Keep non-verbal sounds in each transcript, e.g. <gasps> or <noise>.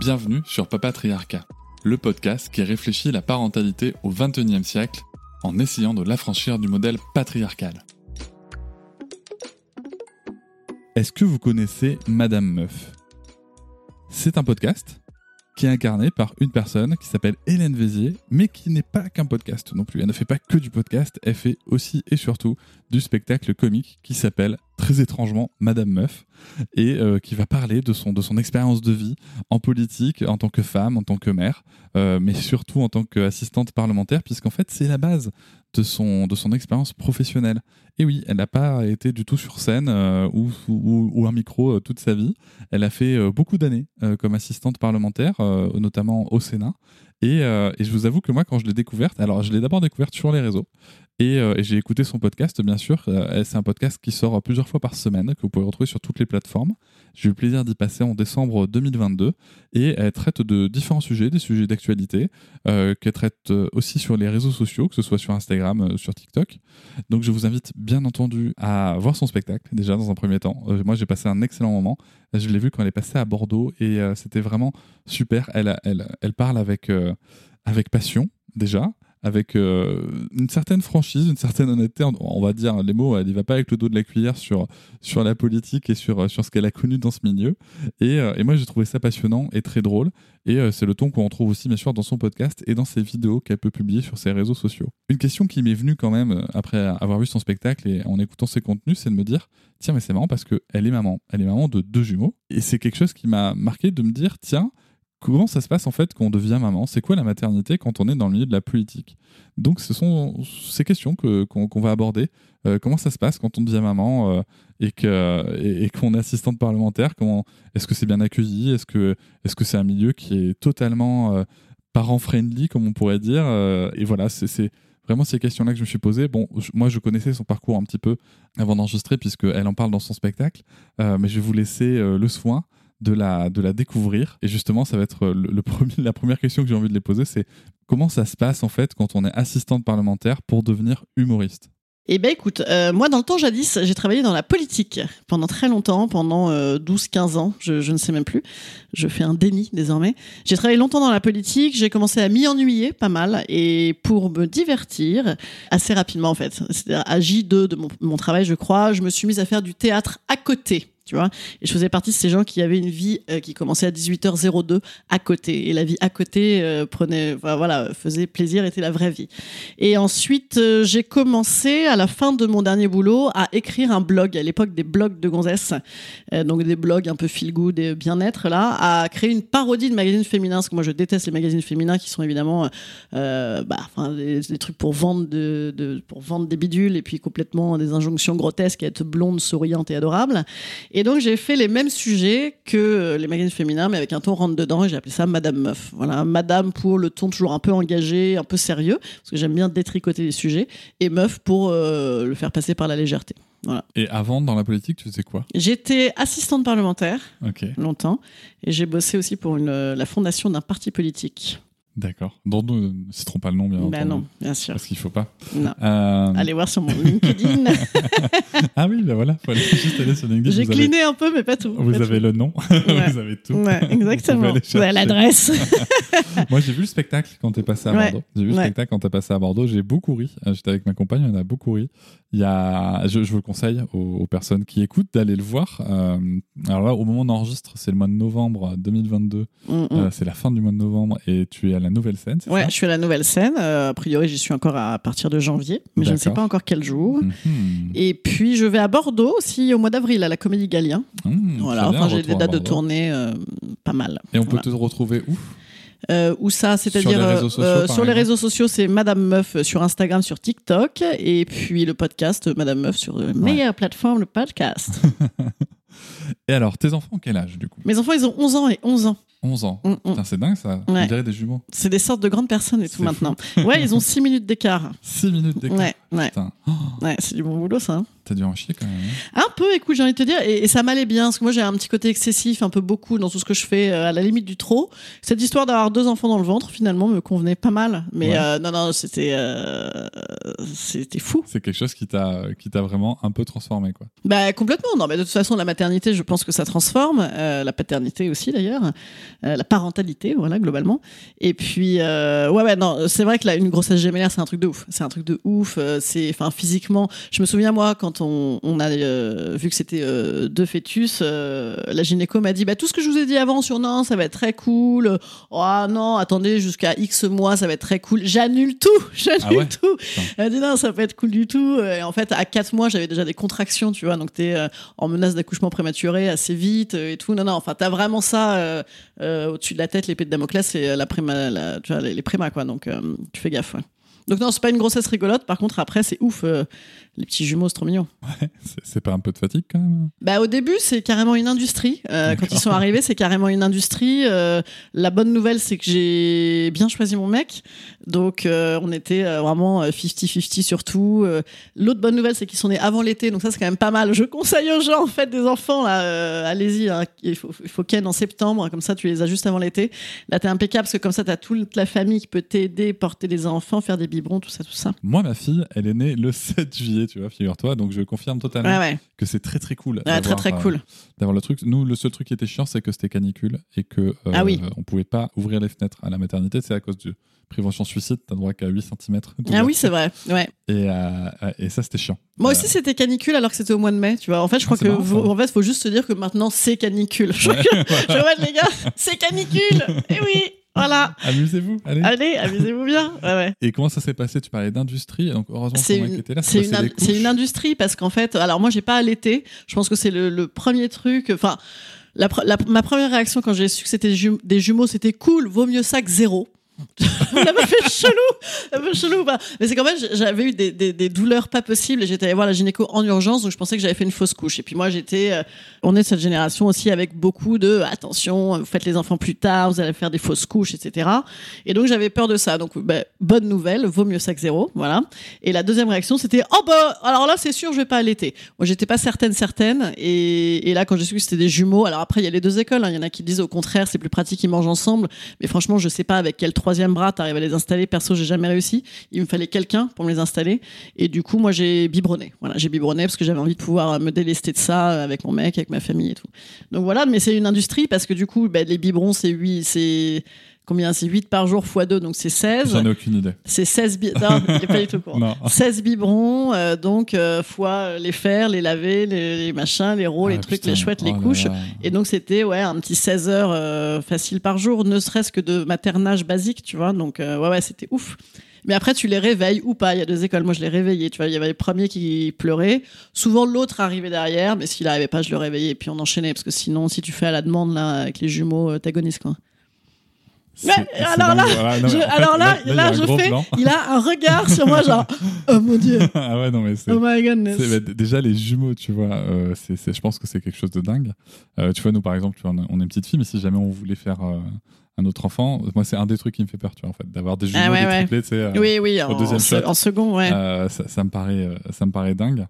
Bienvenue sur Papatriarcat, le podcast qui réfléchit la parentalité au XXIe siècle en essayant de l'affranchir du modèle patriarcal. Est-ce que vous connaissez Madame Meuf? C'est un podcast qui est incarné par une personne qui s'appelle Hélène Vézier, mais qui n'est pas qu'un podcast non plus. Elle ne fait pas que du podcast, elle fait aussi et surtout du spectacle comique qui s'appelle très étrangement Madame Meuf et euh, qui va parler de son, de son expérience de vie en politique, en tant que femme, en tant que mère, euh, mais surtout en tant qu'assistante parlementaire, puisqu'en fait c'est la base de son, de son expérience professionnelle. Et oui, elle n'a pas été du tout sur scène euh, ou, ou, ou, un micro toute sa vie. Elle a fait beaucoup d'années comme assistante parlementaire, notamment au Sénat. Et, et, je vous avoue que moi, quand je l'ai découverte, alors je l'ai d'abord découverte sur les réseaux. Euh, et, j'ai écouté son podcast, bien sûr. Euh, c'est un podcast qui sort plusieurs fois par semaine, que vous pouvez retrouver sur toutes les plateformes. J'ai eu le plaisir d'y passer en décembre 2022. Et elle traite de différents sujets, des sujets d'actualité, euh, qu'elle traite aussi sur les réseaux sociaux, que ce soit sur Instagram, euh, sur TikTok. Donc je vous invite bien entendu à voir son spectacle, déjà dans un premier temps. moi, j'ai passé un excellent moment. Je l'ai vu quand elle est passée à Bordeaux et c'était vraiment super. Elle, elle, elle parle avec, avec passion, déjà avec euh, une certaine franchise, une certaine honnêteté. On va dire les mots, elle n'y va pas avec le dos de la cuillère sur, sur la politique et sur, sur ce qu'elle a connu dans ce milieu. Et, euh, et moi, j'ai trouvé ça passionnant et très drôle. Et euh, c'est le ton qu'on retrouve aussi, bien sûr, dans son podcast et dans ses vidéos qu'elle peut publier sur ses réseaux sociaux. Une question qui m'est venue quand même après avoir vu son spectacle et en écoutant ses contenus, c'est de me dire tiens, mais c'est marrant parce qu'elle est maman. Elle est maman de deux jumeaux. Et c'est quelque chose qui m'a marqué de me dire tiens, comment ça se passe en fait quand on devient maman? C'est quoi la maternité quand on est dans le milieu de la politique? Donc ce sont ces questions que, qu'on, va aborder. Euh, comment ça se passe quand on devient maman euh, et, que, et, qu'on est assistante parlementaire? Comment, Est-ce que c'est bien accueilli? Est-ce que, c'est un milieu qui est totalement euh, parent-friendly, comme on pourrait dire Et voilà, c'est, vraiment ces questions-là que je me suis posées. Bon, moi, je connaissais son parcours un petit peu avant d'enregistrer, puisqu'elle en parle dans son spectacle, mais je vais vous laisser le soin de la, de la découvrir. Et justement, ça va être le, premier, la première question que j'ai envie de les poser, c'est comment ça se passe en fait quand on est assistante parlementaire pour devenir humoriste? Eh bien écoute, euh, moi dans le temps jadis, j'ai travaillé dans la politique pendant très longtemps, pendant 12-15 euh, ans, je, je, ne sais même plus. Je fais un déni désormais. J'ai travaillé longtemps dans la politique, j'ai commencé à m'y ennuyer pas mal et pour me divertir assez rapidement en fait, c'est-à-dire à J2 de mon, mon travail je crois, je me suis mise à faire du théâtre à côté Et je faisais partie de ces gens qui avaient une vie euh, qui commençait à 18h02 à côté. Et la vie à côté euh, prenait, voilà, faisait plaisir, était la vraie vie. Et ensuite, euh, j'ai commencé à la fin de mon dernier boulot à écrire un blog, à l'époque des blogs de gonzesse, donc des blogs un peu feel good et bien-être là, à créer une parodie de magazines féminins, parce que moi je déteste les magazines féminins qui sont évidemment bah, des, trucs pour vendre, de, pour vendre des bidules et puis complètement des injonctions grotesques à être blonde, souriante et adorable. Et donc j'ai fait les mêmes sujets que les magazines féminins, mais avec un ton rentre dedans, et j'ai appelé ça Madame Meuf. Voilà, Madame pour le ton toujours un peu engagé, un peu sérieux, parce que j'aime bien détricoter les sujets, et Meuf pour euh, le faire passer par la légèreté. Voilà. Et avant, dans la politique, tu faisais quoi? J'étais assistante parlementaire longtemps, et j'ai bossé aussi pour une, la fondation d'un parti politique. D'accord. Dont nous ne citerons pas le nom, bien ben entendu. non, bien sûr. Parce qu'il ne faut pas. Non. Euh... Allez voir sur mon LinkedIn. <laughs> ah oui, ben voilà, il faut aller juste aller sur LinkedIn. J'ai cliné un peu, mais pas tout. Vous avez le nom, <laughs> ouais. vous avez tout. Ouais, exactement. Vous avez l'adresse. <laughs> Moi, j'ai vu le spectacle quand tu es passé à Bordeaux. J'ai vu le spectacle quand tu es passé à Bordeaux. J'ai beaucoup ri. Euh, j'étais avec ma compagne, on a beaucoup ri. Il y a, je, je vous conseille aux, aux, personnes qui écoutent d'aller le voir. Euh, alors là, au moment d'enregistre, c'est le mois de novembre 2022. Mm -hmm. euh, c'est la fin du mois de novembre et tu es à la nouvelle scène. Ouais, ça je suis à la nouvelle scène. Euh, a priori, j'y suis encore à partir de janvier, mais je ne sais pas encore quel jour. Mm -hmm. Et puis, je vais à Bordeaux aussi au mois d'avril à la Comédie Galien. Mmh, voilà, enfin, j'ai des dates de tournée euh, pas mal. Et on voilà. peut te retrouver où? Euh, où ça, c'est-à-dire sur les réseaux sociaux, sur les réseaux sociaux c'est Madame Meuf sur Instagram, sur TikTok, et puis le podcast Madame Meuf sur la meilleure plateforme, le podcast. <laughs> Et alors, tes enfants, quel âge du coup? Mes enfants, ils ont 11 ans et 11 ans. 11 ans. Mm, mm. C'est dingue ça. On Ouais. dirait des jumeaux. C'est des sortes de grandes personnes et tout maintenant. Ouais, ils ont 6 minutes d'écart. 6 minutes d'écart. Ouais, ouais, Putain, Oh, <gasps> ouais, c'est du bon boulot ça. hein. t'as dû en chier quand même. hein. Un peu, écoute, j'ai envie de te dire, et, et ça m'allait bien, parce que moi j'ai un petit côté excessif, un peu beaucoup dans tout ce que je fais, euh, à la limite du trop. Cette histoire d'avoir deux enfants dans le ventre, finalement, me convenait pas mal. Mais Ouais. euh, non, non, c'était euh, c'était fou. C'est quelque chose qui t'a qui t'a vraiment un peu transformé quoi. Bah complètement. Non, mais de toute façon, la maternité, je pense que ça transforme. La paternité aussi, d'ailleurs. Euh, la parentalité, voilà, globalement. Et puis, euh, ouais, ouais, non, c'est vrai que là, une grossesse gémellaire, c'est un truc de ouf. C'est un truc de ouf. Euh, c'est, enfin, physiquement, je me souviens moi quand on, on a euh, vu que c'était euh, deux fœtus, euh, la gynéco m'a dit, bah tout ce que je vous ai dit avant sur non, ça va être très cool. Oh non, attendez, jusqu'à X mois, ça va être très cool. J'annule tout. <laughs> J'annule Ah ouais? tout. Elle a dit non, ça va pas être cool du tout. Et en fait, à 4 mois, j'avais déjà des contractions, tu vois. Donc, t'es euh, en menace d'accouchement prématuré assez vite et tout. Non, non, enfin, t'as vraiment ça euh, euh, au-dessus de la tête, l'épée de Damoclès, c'est la préma, tu vois, les, les prémas, quoi. Donc, euh, tu fais gaffe. Donc, non, c'est pas une grossesse rigolote. Par contre, après, c'est ouf. euh, les petits jumeaux, c'est trop mignon. C'est- C'est pas un peu de fatigue quand même? Bah, au début, c'est carrément une industrie. Euh, quand ils sont arrivés, c'est carrément une industrie. Euh, la bonne nouvelle, c'est que j'ai bien choisi mon mec. Donc, euh, on était vraiment euh, 50-50 sur tout. Euh, L'autre bonne nouvelle, c'est qu'ils sont nés avant l'été. Donc, ça, c'est quand même pas mal. Je conseille aux gens, en fait, des enfants, là, euh, allez-y. hein. il, faut, il faut ken en septembre. Comme ça, tu les as juste avant l'été. Là, t'es impeccable parce que comme ça, t'as toute la famille qui peut t'aider, porter les enfants, faire des biberons, tout ça, tout ça. Moi, ma fille, elle est née le 7 juillet, tu vois, figure-toi. Donc, je confirme totalement Ouais, ouais. que c'est très très cool. Ouais, très, très euh, cool. D'avoir le truc. Nous, le seul truc qui était chiant, c'est que c'était canicule et que euh, Ah oui. on pouvait pas ouvrir les fenêtres à la maternité. C'est à cause de prévention suicide. T'as droit qu'à 8 cm. Ah oui, c'est vrai. Ouais. Et, euh, et ça, c'était chiant. Moi Euh, aussi, c'était canicule alors que c'était au mois de mai, tu vois. En fait, je Ah, crois que, marrant, vous- ça. en fait, faut juste se dire que maintenant, c'est canicule. <laughs> Je que- je <laughs> vois, les gars, c'est canicule. <laughs> Et oui, voilà. <laughs> Amusez-vous, allez. Allez, amusez-vous bien. <laughs> Ouais, ouais. Et comment ça s'est passé? Tu parlais d'industrie, donc heureusement que C'est une, était là. c'est une, in- c'est une industrie parce qu'en fait, alors moi, j'ai pas allaité. Je pense que c'est le, le premier truc. Enfin, la, pre- la- ma première réaction quand j'ai su que c'était des jumeaux, c'était cool. Vaut mieux ça que zéro. Ça m'a fait chelou, un peu chelou ou pas Mais c'est qu'en fait, j'avais eu des, douleurs pas possibles et j'étais allée voir la gynéco en urgence, donc je pensais que j'avais fait une fausse couche. Et puis moi, j'étais, euh, on est de cette génération aussi avec beaucoup de attention, vous faites les enfants plus tard, vous allez faire des fausses couches, etc. Et donc j'avais peur de ça. Donc bah, bonne nouvelle, vaut mieux ça que zéro, voilà. Et la deuxième réaction, c'était oh bah alors là c'est sûr, je vais pas allaiter. Moi j'étais pas certaine certaine et, là quand j'ai su que c'était des jumeaux, alors après il y a les deux écoles, hein. il y en a qui disent au contraire c'est plus pratique ils mangent ensemble, mais franchement je sais pas avec quel troisième bras t'arrives à les installer. Perso j'ai jamais réussi. Il me fallait quelqu'un pour me les installer et du coup moi j'ai biberonné. Voilà j'ai biberonné parce que j'avais envie de pouvoir me délester de ça euh, avec mon mec, avec ma famille et tout. Donc voilà, mais c'est une industrie parce que du coup bah, les biberons c'est 8 c'est combien c'est 8 par jour x 2 donc c'est 16. J'en ai aucune idée. C'est 16 bi... Non, il est pas du tout <laughs> au courant. Non. 16 biberons, euh, donc euh, fois les faire, les laver, les, les machins, les ros, les Ah, trucs, putain. les chouettes, les Oh couches. là. Et donc c'était ouais un petit 16 heures euh, facile par jour, ne serait-ce que de maternage basique, tu vois. Donc euh, ouais ouais c'était ouf. Mais après tu les réveilles ou pas. Il y a deux écoles. Moi je les réveillais. Tu vois, il y avait les premiers qui pleuraient. Souvent l'autre arrivait derrière, mais s'il arrivait pas, je le réveillais et puis on enchaînait parce que sinon si tu fais à la demande là avec les jumeaux, euh, t'agonises quoi. Ouais, alors là, dingue, voilà. Non, Je- alors là, là, je fais. plan. Il a un regard sur moi genre <laughs> oh mon dieu, ah ouais, non, mais c'est. oh my goodness. déjà les jumeaux, tu vois, euh, je pense que c'est quelque chose de dingue. Euh, tu vois, nous par exemple, tu vois, on, est une petite fille, mais si jamais on voulait faire euh, un autre enfant, moi c'est un des trucs qui me fait peur, tu vois, en fait, d'avoir des jumeaux, Ah ouais, des ouais. triplés, tu sais. euh, Oui oui, au en, deuxième se- shot. en second ouais. ça, ça me paraît, ça me paraît dingue.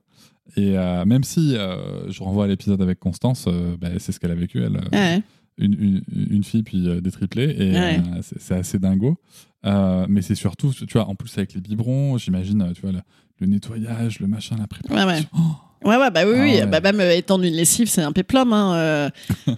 Et même si je renvoie à l'épisode avec Constance, bah, c'est ce qu'elle a vécu, elle. Ouais. Une, une, une fille puis euh, des triplés et Ouais. euh, c'est, assez dingo Euh, mais c'est surtout tu vois en plus avec les biberons j'imagine euh, tu vois le, le nettoyage le machin la préparation Ouais, ouais. Oh, Ouais, ouais, bah oui, Ah oui. ouais. Bah, même euh, étendre une lessive, c'est un péplum. Hein. euh.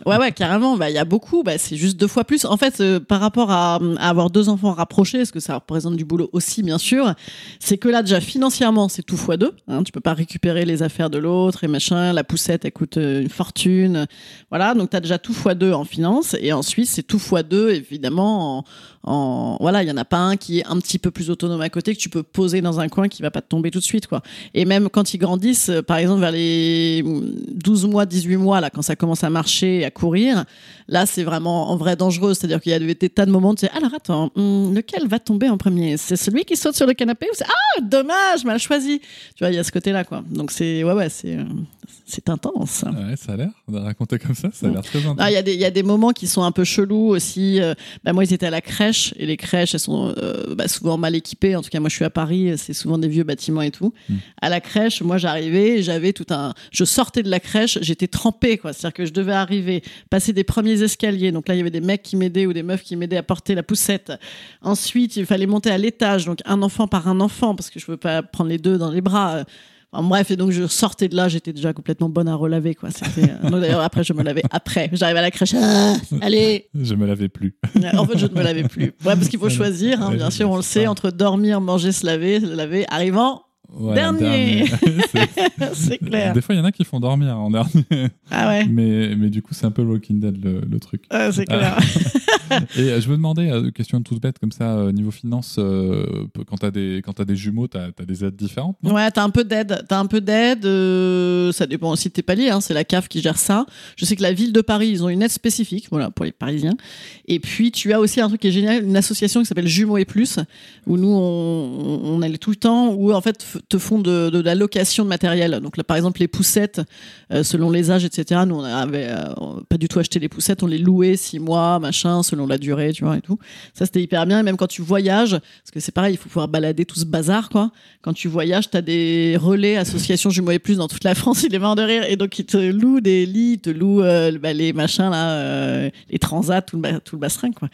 ouais, ouais, carrément. Bah, il y a beaucoup. Bah, c'est juste deux fois plus. En fait, euh, par rapport à, à avoir deux enfants rapprochés, parce que ça représente du boulot aussi, bien sûr, c'est que là, déjà, financièrement, c'est tout fois deux. Hein. Tu peux pas récupérer les affaires de l'autre et machin. La poussette, elle coûte euh, une fortune. Voilà. Donc, tu as déjà tout fois deux en finance. Et ensuite, c'est tout fois deux, évidemment, en, en- voilà, il y en a pas un qui est un petit peu plus autonome à côté que tu peux poser dans un coin qui va pas te tomber tout de suite, quoi. Et même quand ils grandissent, euh, par exemple, exemple, vers les 12 mois, 18 mois, là, quand ça commence à marcher et à courir, là, c'est vraiment en vrai dangereux. C'est-à-dire qu'il y a des, des tas de moments, tu sais, alors attends, hum, lequel va tomber en premier? C'est celui qui saute sur le canapé ou c'est ah dommage, mal choisi. Tu vois, il y a ce côté-là, quoi. Donc c'est ouais, ouais, c'est c'est intense. Ouais, ça a l'air de raconter comme ça, ça a l'air très intense. Ah, Il y, a y a des moments qui sont un peu chelous aussi. Euh, bah, moi, ils étaient à la crèche et les crèches, elles sont euh, bah, souvent mal équipées. En tout cas, moi, je suis à Paris, c'est souvent des vieux bâtiments et tout. Mm. À la crèche, moi, j'arrivais, et j'avais tout un. Je sortais de la crèche, j'étais trempée, quoi. C'est-à-dire que je devais arriver, passer des premiers escaliers. Donc là, il y avait des mecs qui m'aidaient ou des meufs qui m'aidaient à porter la poussette. Ensuite, il fallait monter à l'étage, donc un enfant par un enfant, parce que je veux pas prendre les deux dans les bras. euh, Enfin, bref, et donc je sortais de là, j'étais déjà complètement bonne à relaver, quoi. C'était. euh, D'ailleurs, après, je me lavais après. J'arrive à la crèche. Ah, allez, Je me l'avais plus. en fait, je ne me lavais plus. Ouais, parce qu'il faut choisir, hein, bien sûr, on le sait, entre dormir, manger, se laver, se laver, arrivant, Voilà, Dernier. C'est- <laughs> <laughs> c'est clair. Des fois, il y en a qui font dormir en dernier. Ah ouais, mais, mais du coup, c'est un peu Walking Dead le, le truc. Ouais, c'est clair. <laughs> Et euh, je me demandais, euh, question toute bête comme ça, euh, niveau finance, euh, quand t'as des, quand t'as des jumeaux, t'as as des aides différentes Ouais, t'as un peu d'aide. T'as un peu d'aide. euh, ça dépend aussi de tes paliers. Hein, c'est la CAF qui gère ça. Je sais que la ville de Paris, ils ont une aide spécifique, voilà, pour les Parisiens. Et puis tu as aussi un truc qui est génial, une association qui s'appelle Jumeaux et Plus, où nous on, on allait tout le temps, où en fait te font de, de la location de matériel. Donc là, par exemple, les poussettes, euh, selon les âges, etc. Nous on avait euh, pas du tout acheté les poussettes, on les louait six mois, machin, selon la durée, tu vois et tout. Ça c'était hyper bien. Et même quand tu voyages, parce que c'est pareil, il faut pouvoir balader tout ce bazar, quoi quand tu voyages, tu as des relais associations jumeaux et plus dans toute la <laughs> France, il est mort de rire. Et donc, ils te louent des lits, ils te louent euh, bah, les machins, là, euh, les transats, tout le, tout le bastring, quoi.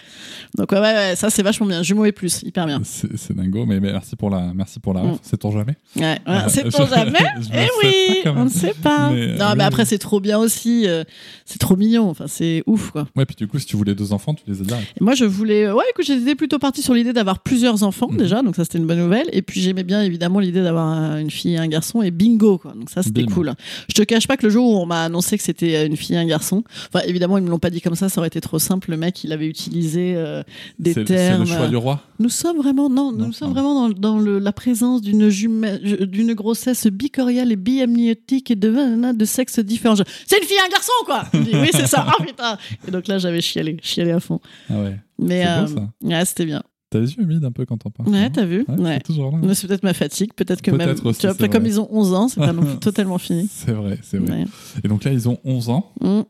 Donc, ouais, ouais, ouais, ça, c'est vachement bien. Jumeaux et plus, hyper bien. C'est dingo, mais, mais merci pour la, merci pour la Mm. ref. C'est ton jamais? Ouais, Ah, c'est je- pour jamais. <laughs> Eh oui, on ne sait pas. Mais, non, euh, mais après, c'est trop bien aussi. euh, c'est trop mignon. Enfin, c'est ouf, quoi. Ouais, puis du coup, si tu voulais deux enfants, tu les as direct. Moi, je voulais. Ouais, écoute, j'étais plutôt partie sur l'idée d'avoir plusieurs enfants Mhm. déjà, donc ça c'était une bonne nouvelle. Et puis j'aimais bien évidemment l'idée d'avoir euh, une fille et un garçon et bingo, quoi. Donc ça c'était cool. Je te cache pas que le jour où on m'a annoncé que c'était euh, une fille et un garçon, enfin évidemment ils me l'ont pas dit comme ça, ça aurait été trop simple. Le mec il avait utilisé euh, des C'est c'est termes. le choix du roi. Nous sommes vraiment non, Non, nous sommes vraiment dans, dans le, la présence d'une jumelle, d'une grossesse bicoriale et biamniotique et de de sexe différent. Je- C'est une fille et un garçon quoi. Dis, oui c'est ça. <laughs> Ah putain. Et donc là j'avais chialé, chialé à fond. Ah ouais. Mais euh, ouais, c'était bien. T'as les yeux humides un peu quand t'en parles. Ouais, t'as vu Ouais, Ouais. c'est peut-être ma fatigue, peut-être que même. Peut-être aussi, tu vois, comme ils ont 11 ans, c'est pas non <laughs> plus totalement fini. C'est vrai, c'est vrai. Ouais. Et donc là, ils ont 11 ans. Mm.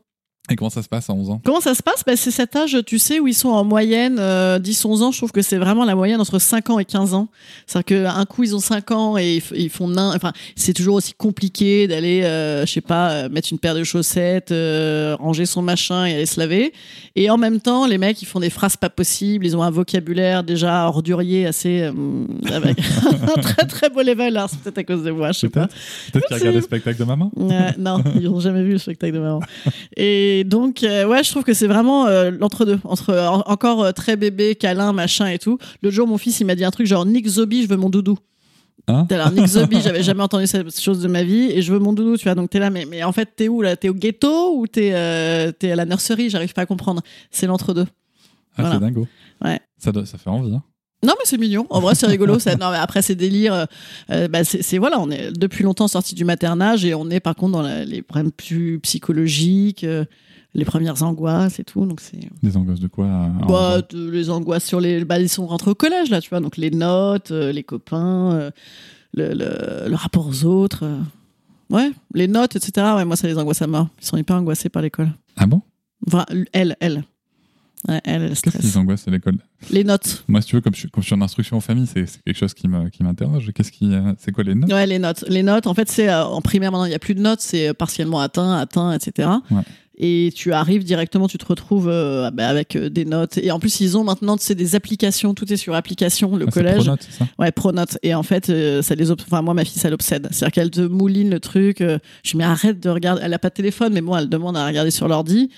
Et comment ça se passe à 11 ans Comment ça se passe? Bah, C'est cet âge, tu sais, où ils sont en moyenne euh, 10-11 ans. Je trouve que c'est vraiment la moyenne entre 5 ans et 15 ans. C'est-à-dire qu'un coup, ils ont 5 ans et ils, font nain. Enfin, c'est toujours aussi compliqué d'aller, euh, je sais pas, euh, mettre une paire de chaussettes, euh, ranger son machin et aller se laver. Et en même temps, les mecs, ils font des phrases pas possibles. Ils ont un vocabulaire déjà ordurier assez. euh, avec <laughs> un très très beau level. Alors, c'est peut-être à cause de moi, je sais pas. Peut-être peut-être qu'ils regardent le spectacle de maman Ouais, non, ils n'ont jamais vu le spectacle de maman. Et <laughs> donc, euh, ouais, je trouve que c'est vraiment euh, l'entre-deux. Entre, en- encore euh, très bébé, câlin, machin et tout. Le jour, mon fils, il m'a dit un truc genre Nick Zobi, je veux mon doudou. Hein Alors, Nick Zobi, j'avais jamais entendu cette chose de ma vie et je veux mon doudou, tu vois. Donc, t'es là, mais, mais en fait, t'es où là? T'es au ghetto ou t'es euh, à la nurserie? J'arrive pas à comprendre. C'est l'entre-deux. Ah, Voilà. c'est dingo. Ouais. Ça, doit- ça fait envie. Hein. Non mais c'est mignon. En vrai c'est rigolo. Ça... Non mais après c'est délire. euh, euh, bah, c'est c'est- voilà, on est depuis longtemps sorti du maternage et on est par contre dans la- les problèmes plus psychologiques, euh, les premières angoisses et tout. Donc c'est Des angoisses de quoi à- à 11 bah, de- les angoisses sur les. Bah, ils sont rentrés au collège là, tu vois. Donc les notes, euh, les copains, euh, le, le, le rapport aux autres. euh. Ouais, les notes, etc. Ouais, moi ça les angoisse à mort. Ils sont hyper angoissés par l'école. Ah bon? Enfin elle, elle. Ouais, elle, elle Qu'est-ce qui angoisse à l'école? Les notes. Moi, si tu veux, comme je, suis- comme je suis en instruction en famille, c'est quelque chose qui me- qui m'interroge. Qu'est-ce qui, c'est quoi les notes? Ouais, les notes. Les notes, en fait, c'est en primaire maintenant, il n'y a plus de notes, c'est partiellement atteint, atteint, etc. Ouais. Et tu arrives directement, tu te retrouves euh, bah, avec euh, des notes. Et en plus, ils ont maintenant, c'est des applications, tout est sur application, le Ah, collège. Pronote, ça? Ouais, Pronote. Et en fait, euh, ça les, enfin moi, ma fille, ça l'obsède. C'est-à-dire qu'elle te mouline le truc. euh, je lui dis, mais arrête de regarder. Elle a pas de téléphone, mais bon, elle demande à regarder sur l'ordi.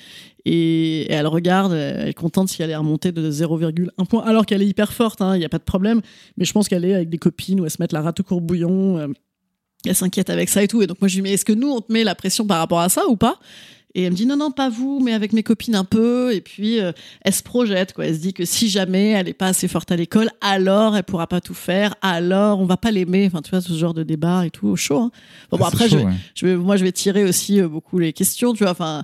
Et, et elle regarde, elle est contente si elle est remontée de 0,1 point, alors qu'elle est hyper forte, il n'y a pas de problème. Mais je pense qu'elle est avec des copines où elle se met la rate au courbouillon. elle s'inquiète avec ça et tout. Et donc moi, je lui dis, mais est-ce que nous, on te met la pression par rapport à ça ou pas? Et elle me dit non, non, pas vous, mais avec mes copines un peu. Et puis, euh, elle se projette, quoi. Elle se dit que si jamais elle n'est pas assez forte à l'école, alors elle pourra pas tout faire, alors on va pas l'aimer. Enfin, tu vois, ce genre de débat et tout, au chaud. hein. Bon, bon, Ah, après, chaud, je, ouais. je vais, moi, je vais tirer aussi euh, beaucoup les questions, tu vois. Enfin,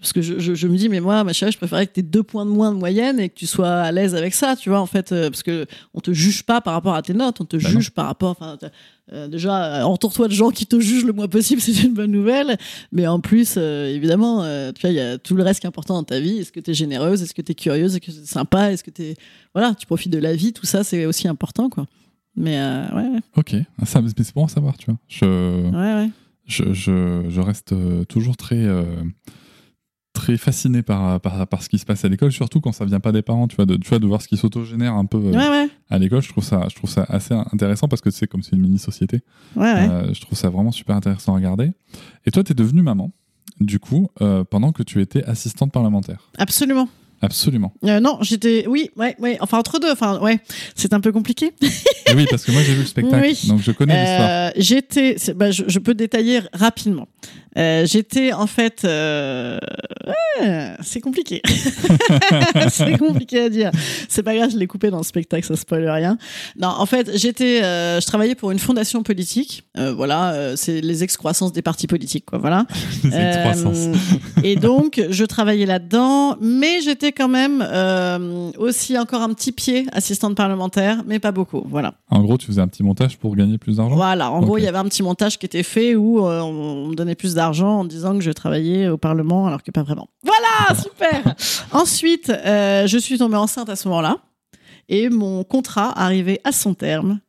parce que je, je, je me dis, mais moi, ma chérie, je préférerais que tu aies deux points de moins de moyenne et que tu sois à l'aise avec ça, tu vois, en fait. euh, parce que on te juge pas par rapport à tes notes, on te Bah juge par rapport. Enfin, euh, déjà, euh, entoure-toi de gens qui te jugent le moins possible, <laughs> c'est une bonne nouvelle. Mais en plus, euh, évidemment, tu vois, il y a tout le reste qui est important dans ta vie. Est-ce que tu es généreuse? Est-ce que tu es curieuse? Est-ce que c'est sympa? Est-ce que tu Voilà, tu profites de la vie, tout ça, c'est aussi important, quoi. Mais ouais, ouais, Ok, ça, c'est bon à savoir, tu vois. Je, ouais, ouais. je, je, je reste toujours très, très fasciné par, par, par ce qui se passe à l'école, surtout quand ça vient pas des parents, tu vois, de, tu vois, de voir ce qui s'autogénère un peu euh, Ouais, ouais, à l'école. Je trouve ça, je trouve ça assez intéressant parce que c'est comme c'est une mini-société. ouais, ouais. Euh, je trouve ça vraiment super intéressant à regarder. Et toi, tu es devenue maman, du coup, euh, pendant que tu étais assistante parlementaire. Absolument. Absolument. Euh, non, j'étais. Oui, ouais, ouais. Enfin, entre deux. Enfin, ouais. C'est un peu compliqué. Oui, parce que moi, j'ai vu le spectacle, Oui. donc je connais l'histoire. Euh, j'étais. c'est- Bah, je, je peux détailler rapidement. Euh, j'étais en fait. ouais, c'est compliqué. <laughs> c'est compliqué à dire. C'est pas grave, je l'ai coupé dans le spectacle, ça spoil rien. Non, en fait, j'étais. je travaillais pour une fondation politique. Voilà, c'est les excroissances des partis politiques, quoi. Voilà. <laughs> Croissance. Euh, et donc, je travaillais là-dedans, mais j'étais quand même euh, aussi encore un petit pied assistante parlementaire, mais pas beaucoup. Voilà. En gros, tu faisais un petit montage pour gagner plus d'argent? Voilà. En gros, il y avait un petit montage qui était fait où euh, on me donnait plus d'argent en disant que je travaillais au Parlement, alors que pas vraiment. Voilà, <laughs> super. Ensuite, euh, je suis tombée enceinte à ce moment-là, et mon contrat arrivait à son terme.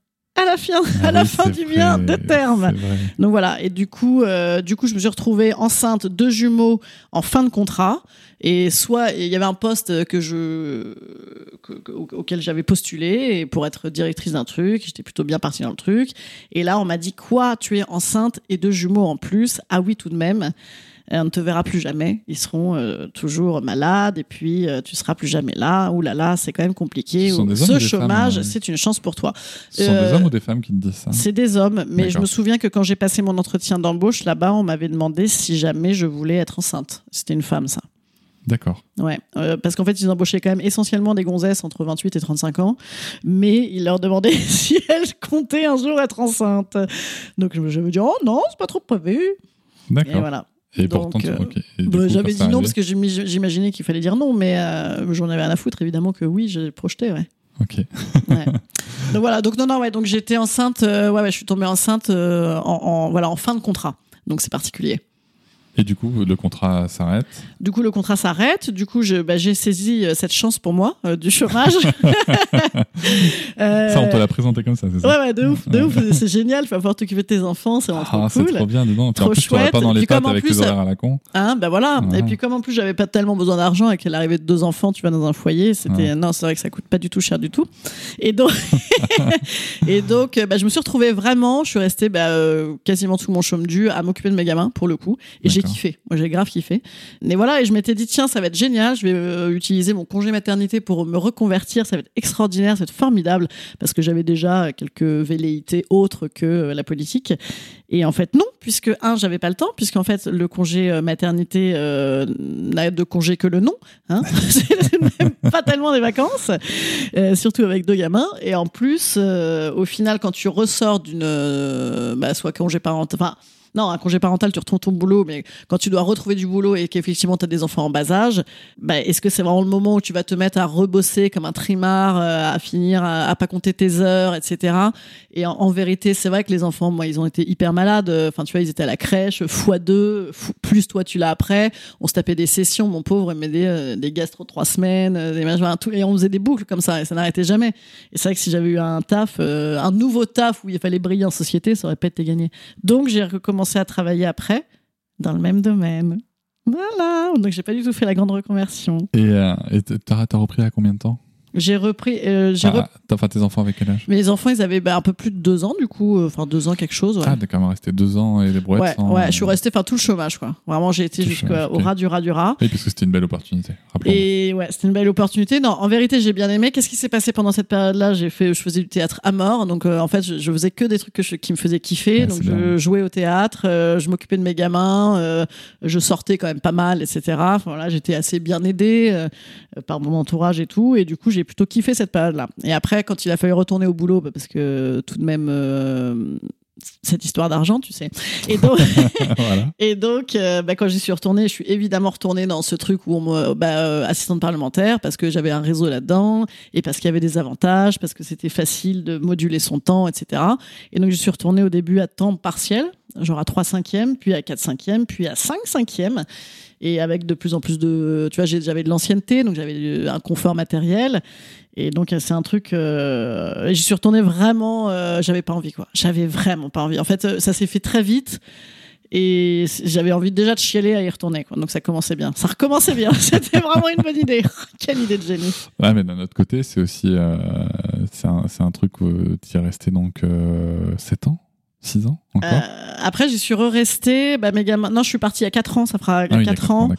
À la fin, à la fin du mien de terme. Donc voilà, et du coup, euh, du coup, je me suis retrouvée enceinte de jumeaux en fin de contrat. Et soit il y avait un poste que je que- que- au- auquel j'avais postulé et pour être directrice d'un truc, j'étais plutôt bien partie dans le truc. Et là, on m'a dit quoi Tu es enceinte et deux jumeaux en plus? Ah oui, tout de même. Euh, On ne te verra plus jamais. Ils seront euh, toujours malades et puis euh, tu seras plus jamais là. Ouh là là, c'est quand même compliqué. Ce Ou- femmes, chômage, euh, c'est une chance pour toi. Ce sont Euh, des hommes ou des femmes qui te disent ça C'est des hommes, mais je me souviens que quand j'ai passé mon entretien d'embauche là-bas, on m'avait demandé si jamais je voulais être enceinte. C'était une femme, ça. D'accord. Ouais, euh, parce qu'en fait, ils embauchaient quand même essentiellement des gonzesses entre 28 et 35 ans, mais ils leur demandaient <laughs> si elles comptaient un jour être enceintes. Donc je me, dis, oh non, c'est pas trop prévu. Et D'accord. voilà. Et, Donc, pourtant, euh, ok. Et du Bah, J'avais dit non parce que j'imaginais qu'il fallait dire non, mais euh, j'en avais rien à foutre, évidemment que oui, j'ai projeté, ouais. Ok. Ouais. <laughs> donc voilà, donc non, non, ouais, donc j'étais enceinte, euh, ouais, ouais, je suis tombée enceinte euh, en, en- voilà, en fin de contrat. Donc c'est particulier. Et du coup, le contrat s'arrête. Du coup, le contrat s'arrête. Du coup, bah, j'ai saisi euh, cette chance pour moi euh, du chômage. <laughs> <laughs> Euh, Ça, on te l'a présenté comme ça, c'est ça Ouais, ouais, de ouf, de ouf. C'est génial. Tu vas pouvoir t'occuper de tes enfants, c'est vraiment Ah, trop c'est cool. trop bien, dis donc. Puis en Trop plus, tu n'aurais pas chouette. dans les pattes avec plus, les horaires à la con. Hein, ben voilà. Et puis comme en plus j'avais pas tellement besoin d'argent qu'elle arrivait de deux enfants, tu vas dans un foyer, c'était non, c'est vrai que ça coûte pas du tout cher du tout. Et donc <laughs> et donc bah, je me suis retrouvée vraiment, je suis restée bah, euh, quasiment tout mon chôme dû à m'occuper de mes gamins pour le coup et j'ai. Kiffé. Moi j'ai grave kiffé. Mais voilà, et je m'étais dit tiens, ça va être génial, je vais euh, utiliser mon congé maternité pour me reconvertir, ça va être extraordinaire, ça va être formidable parce que j'avais déjà quelques velléités autres que euh, la politique. Et en fait, non, puisque, un, j'avais pas le temps, puisqu'en fait, le congé euh, maternité euh, n'a de congé que le nom. Hein <laughs> <laughs> c'est même pas tellement des vacances, surtout avec deux gamins. Et en plus, au final, quand tu ressors d'une. bah, soit congé parental. Enfin, non, un congé parental, tu retournes ton boulot, mais quand tu dois retrouver du boulot et qu'effectivement tu as des enfants en bas âge, bah, est-ce que c'est vraiment le moment où tu vas te mettre à rebosser comme un trimard, euh, à finir, à, à pas compter tes heures, etc. Et en, vérité, c'est vrai que les enfants, moi, ils ont été hyper malades. Enfin, tu vois, ils étaient à la crèche, fois deux, plus toi, tu l'as après. On se tapait des sessions, mon pauvre, il m'aidait euh, des gastro trois semaines, euh, des machins, tout, et on faisait des boucles comme ça, et ça n'arrêtait jamais. Et c'est vrai que si j'avais eu un taf, euh, un nouveau taf où il fallait briller en société, ça aurait pas été gagné. Donc, j'ai recommencé à travailler après, dans le même domaine. Voilà. Donc, j'ai pas du tout fait la grande reconversion. Et euh, repris à combien de temps? J'ai repris. euh, j'ai Ah, rep- Enfin, tes enfants avec quel âge? Mes enfants, ils avaient bah, un peu plus de deux ans, du coup. euh, Enfin, deux ans, quelque chose. Ouais. Ah, t'es quand même resté deux ans et les brouettes ouais, sans- ouais, je suis restée, enfin, tout le chômage, quoi. Vraiment, j'ai été jusqu'au ras du ras du ras. Oui, parce que c'était une belle opportunité. Et ouais, c'était une belle opportunité. Non, en vérité, j'ai bien aimé. Qu'est-ce qui s'est passé pendant cette période-là? J'ai fait, je faisais du théâtre à mort. Donc, euh, en fait, je, je faisais que des trucs que je- qui me faisaient kiffer. Ouais, donc, je bien. jouais au théâtre, euh, je m'occupais de mes gamins, je sortais quand même pas mal, etc. Enfin, voilà, j'étais assez bien aidée par mon entourage et tout. Et du coup, j'ai plutôt kiffé cette période-là. Et après, quand il a fallu retourner au boulot, bah, parce que tout de même. euh, cette histoire d'argent, tu sais. Et donc, <laughs> voilà. <laughs> et donc, euh, bah, quand j'y suis retournée, je suis évidemment retournée dans ce truc où on me, bah, euh, assistante parlementaire, parce que j'avais un réseau là-dedans, et parce qu'il y avait des avantages, parce que c'était facile de moduler son temps, etc. Et donc, je suis retournée au début à temps partiel, genre à 3 cinquièmes, puis à 4 cinquièmes, puis à 5 cinquièmes, et avec de plus en plus de, tu vois, j'avais de l'ancienneté, donc j'avais euh, un confort matériel. Et donc c'est un truc. Euh, j'y suis retournée vraiment. euh, j'avais pas envie quoi. J'avais vraiment pas envie. En fait, euh, ça s'est fait très vite. Et j'avais envie déjà de chialer à y retourner. Quoi. Donc ça commençait bien. Ça recommençait bien. <laughs> C'était vraiment une bonne idée. <laughs> Quelle idée de génie. Ouais, mais d'un autre côté, c'est aussi. c'est un, un truc où tu es resté donc euh, 7 ans? 6 ans encore Euh, après, j'y suis re-restée. Bah. Non, je suis partie il y a 4 ans. Ça fera Ah oui, 4 d'accord, ans.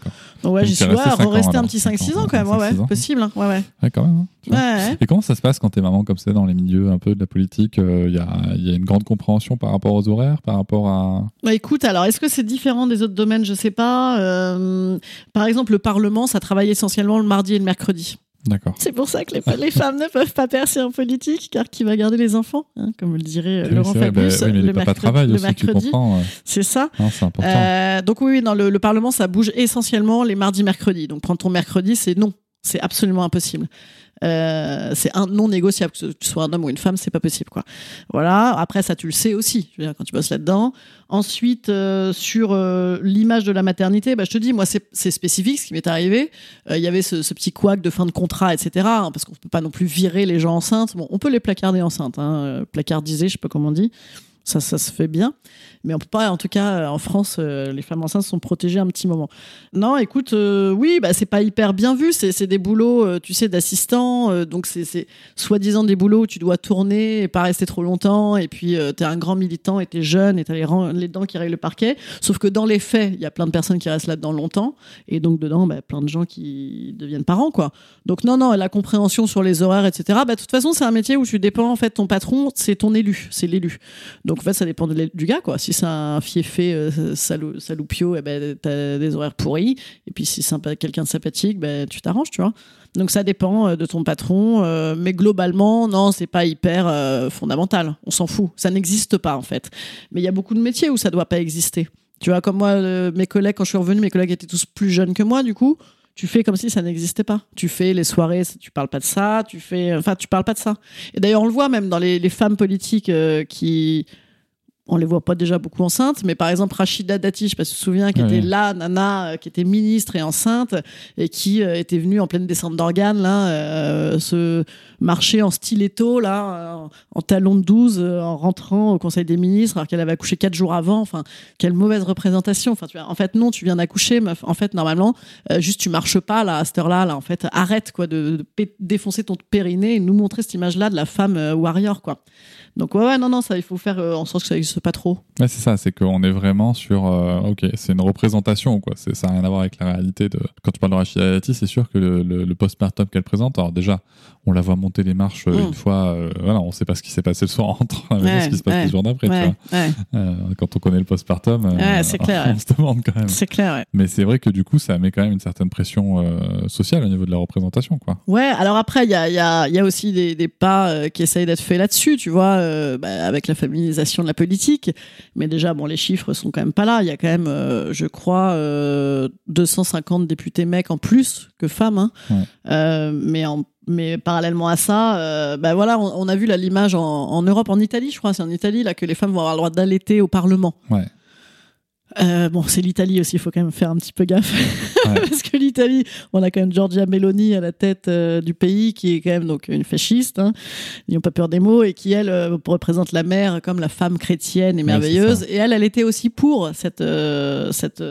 Donc ouais, j'y suis ouais, re-restée un petit Cinq 5-6 ans, ans quand même. Ouais, cinq, ouais. Possible. Hein. Ouais, quand même. hein. Et comment ça se passe quand t'es maman comme ça dans les milieux un peu de la politique Il y, a, y a une grande compréhension par rapport aux horaires, par rapport à. Bah, écoute, alors est-ce que c'est différent des autres domaines? Je sais pas. Euh, par exemple, le Parlement, ça travaille essentiellement le mardi et le mercredi. D'accord. C'est pour ça que les, les femmes ne peuvent pas percer en politique, car qui va garder les enfants hein, Comme le dirait euh, Oui, Laurent bah, Fabius, oui, mais le, mercredi, mercredi. C'est ça. Non. Euh, donc oui, oui, dans le, le Parlement, ça bouge essentiellement les mardis, mercredis. Donc prendre ton mercredi, c'est non. C'est absolument impossible. Euh, c'est un non négociable que tu sois un homme ou une femme, c'est pas possible quoi. Voilà. Après ça, tu le sais aussi. Je veux dire, quand tu bosses là-dedans. Ensuite, euh, sur euh, l'image de la maternité, bah, je te dis, moi c'est spécifique ce qui m'est arrivé. Euh, Il y avait ce, ce petit couac de fin de contrat, etc. hein, parce qu'on peut pas non plus virer les gens enceintes. Bon, on peut les placarder enceintes, hein, euh, placardiser, je sais pas comment on dit. Ça, ça se fait bien. Mais on peut pas, en tout cas, euh, en France, euh, les femmes enceintes sont protégées un petit moment. Non, écoute, euh, oui, bah, c'est pas hyper bien vu. C'est des boulots, euh, tu sais, d'assistant. donc, c'est soi-disant des boulots où tu dois tourner et pas rester trop longtemps. Et puis, tu t'es un grand militant et t'es jeune et t'as les, ran- les dents qui règlent le parquet. Sauf que dans les faits, il y a plein de personnes qui restent là-dedans longtemps. Et donc, dedans, bah, plein de gens qui deviennent parents, quoi. Donc, non, non, la compréhension sur les horaires, etc. Bah, de toute façon, c'est un métier où tu dépends, en fait, ton patron, c'est ton élu. C'est l'élu. Donc, en fait, ça dépend du gars, quoi. Si c'est un fiefé euh, salou- saloupio, eh ben, t'as des horaires pourris. Et puis, si c'est un- quelqu'un de sympathique, ben, tu t'arranges, tu vois. Donc, ça dépend euh, de ton patron. euh, mais globalement, non, c'est pas hyper euh, fondamental. On s'en fout. Ça n'existe pas, en fait. Mais il y a beaucoup de métiers où ça doit pas exister. Tu vois, comme moi, mes collègues, quand je suis revenue, mes collègues étaient tous plus jeunes que moi, du coup. Tu fais comme si ça n'existait pas. Tu fais les soirées, tu parles pas de ça. Tu fais, enfin, tu parles pas de ça. Et d'ailleurs, on le voit même dans les, femmes politiques euh, qui, on les voit pas déjà beaucoup enceintes, mais par exemple Rachida Dati, je sais pas si tu te souviens, qui était là, nana, euh, qui était ministre et enceinte, et qui euh, était venue en pleine descente d'organes, là, euh, se marcher en stiletto, là, euh, en talon de 12, euh, en rentrant au Conseil des ministres, alors qu'elle avait accouché quatre jours avant. Enfin, quelle mauvaise représentation. Enfin, tu vois, en fait, non, tu viens d'accoucher, meuf. En fait, normalement, euh, juste tu marches pas, là, à cette heure-là, là, en fait, arrête, quoi, de, de défoncer ton périnée et nous montrer cette image-là de la femme warrior, quoi. Donc, ouais, ouais, non, non, ça, il faut faire euh, en sorte que ça n'existe pas trop. Ouais, c'est ça, c'est qu'on est vraiment sur. euh, ok, c'est une représentation, quoi. Ça n'a rien à voir avec la réalité. De... Quand tu parles de Rachida Dati, c'est sûr que le, le, le postpartum qu'elle présente, alors déjà, on la voit monter les marches euh, Mm. une fois. euh, voilà, on sait pas ce qui s'est passé le soir en rentrant à la maison, Ouais, ce qui se passe ouais, les jours d'après, tu vois. quand on connaît le postpartum, clair, <laughs> on se demande quand même. c'est clair, ouais. Mais c'est vrai que du coup, ça met quand même une certaine pression sociale au niveau de la représentation, quoi. Ouais, alors après, il y a, y, a, y a aussi des, des pas qui essayent d'être faits là-dessus, tu vois, euh, bah, avec la féminisation de la politique. Mais déjà, bon, les chiffres sont quand même pas là. Il y a quand même, euh, je crois, euh, 250 députés mecs en plus que femmes. Hein. Ouais. Euh, mais, en, mais parallèlement à ça, euh, bah voilà, on, on a vu là l'image en, en Europe, en Italie, je crois, c'est en Italie là que les femmes vont avoir le droit d'allaiter au Parlement. Ouais. Euh, bon, c'est l'Italie aussi, il faut quand même faire un petit peu gaffe. Ouais. <laughs> Parce que l'Italie, on a quand même Giorgia Meloni à la tête euh, du pays, qui est quand même donc une fasciste, hein, n'ayons pas peur des mots, et qui, elle, euh, représente la mère comme la femme chrétienne et merveilleuse. et elle, elle était aussi pour cette, euh, cette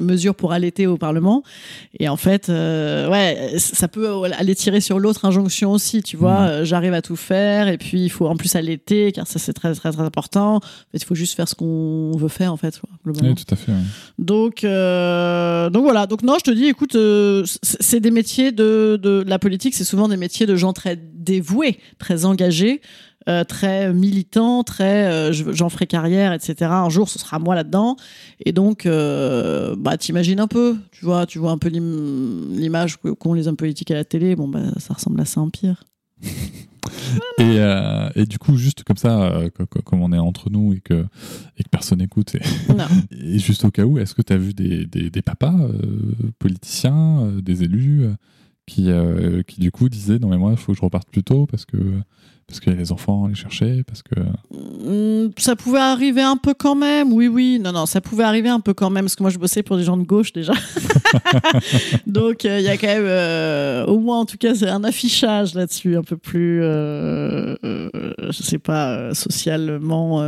mesure pour allaiter au Parlement. Et en fait, ouais, ça peut aller tirer sur l'autre injonction aussi, tu vois. Euh, J'arrive à tout faire, et puis il faut en plus allaiter, car ça, c'est très, très, très important. En fait, il faut juste faire ce qu'on veut faire, en fait, quoi, globalement. Oui, tout à fait. Donc, euh, donc voilà. Donc non, je te dis, écoute, euh, c'est des métiers de, de la politique, c'est souvent des métiers de gens très dévoués, très engagés, euh, très militants, très euh, je- j'en ferai carrière, etc. Un jour, ce sera moi là-dedans. Et donc, euh, bah t'imagines un peu, tu vois, tu vois un peu l'im- l'image qu'ont les hommes politiques à la télé. Bon, bah ça ressemble à ça en pire. <laughs> Et, euh, et du coup, juste comme ça, euh, co- co- comme on est entre nous et que, et que personne n'écoute, et, <laughs> juste au cas où, est-ce que tu as vu des, des, des papas euh, politiciens, des élus, qui, euh, qui du coup disaient Non, mais moi, il faut que je reparte plus tôt parce que parce qu'il y a les enfants à les chercher, parce que. Mm, Ça pouvait arriver un peu quand même, oui, oui. Non, non, ça pouvait arriver un peu quand même, parce que moi, je bossais pour des gens de gauche déjà. <laughs> Donc, euh, il y a quand même, euh, au moins, en tout cas, c'est un affichage là-dessus, un peu plus, je sais pas, socialement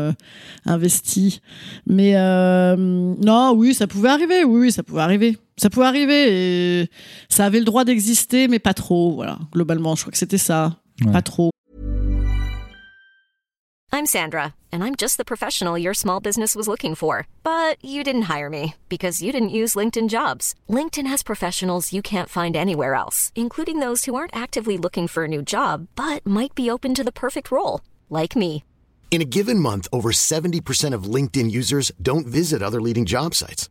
investi. Mais non, oui, ça pouvait arriver, oui, oui, ça pouvait arriver. Ça pouvait arriver et ça avait le droit d'exister, mais pas trop, voilà. Globalement, je crois que c'était ça. Ouais. Pas trop. I'm Sandra, and I'm just the professional your small business was looking for. But you didn't hire me because you didn't use LinkedIn jobs. LinkedIn has professionals you can't find anywhere else, including those who aren't actively looking for a new job but might be open to the perfect role, like me. In a given month, over 70% of LinkedIn users don't visit other leading job sites.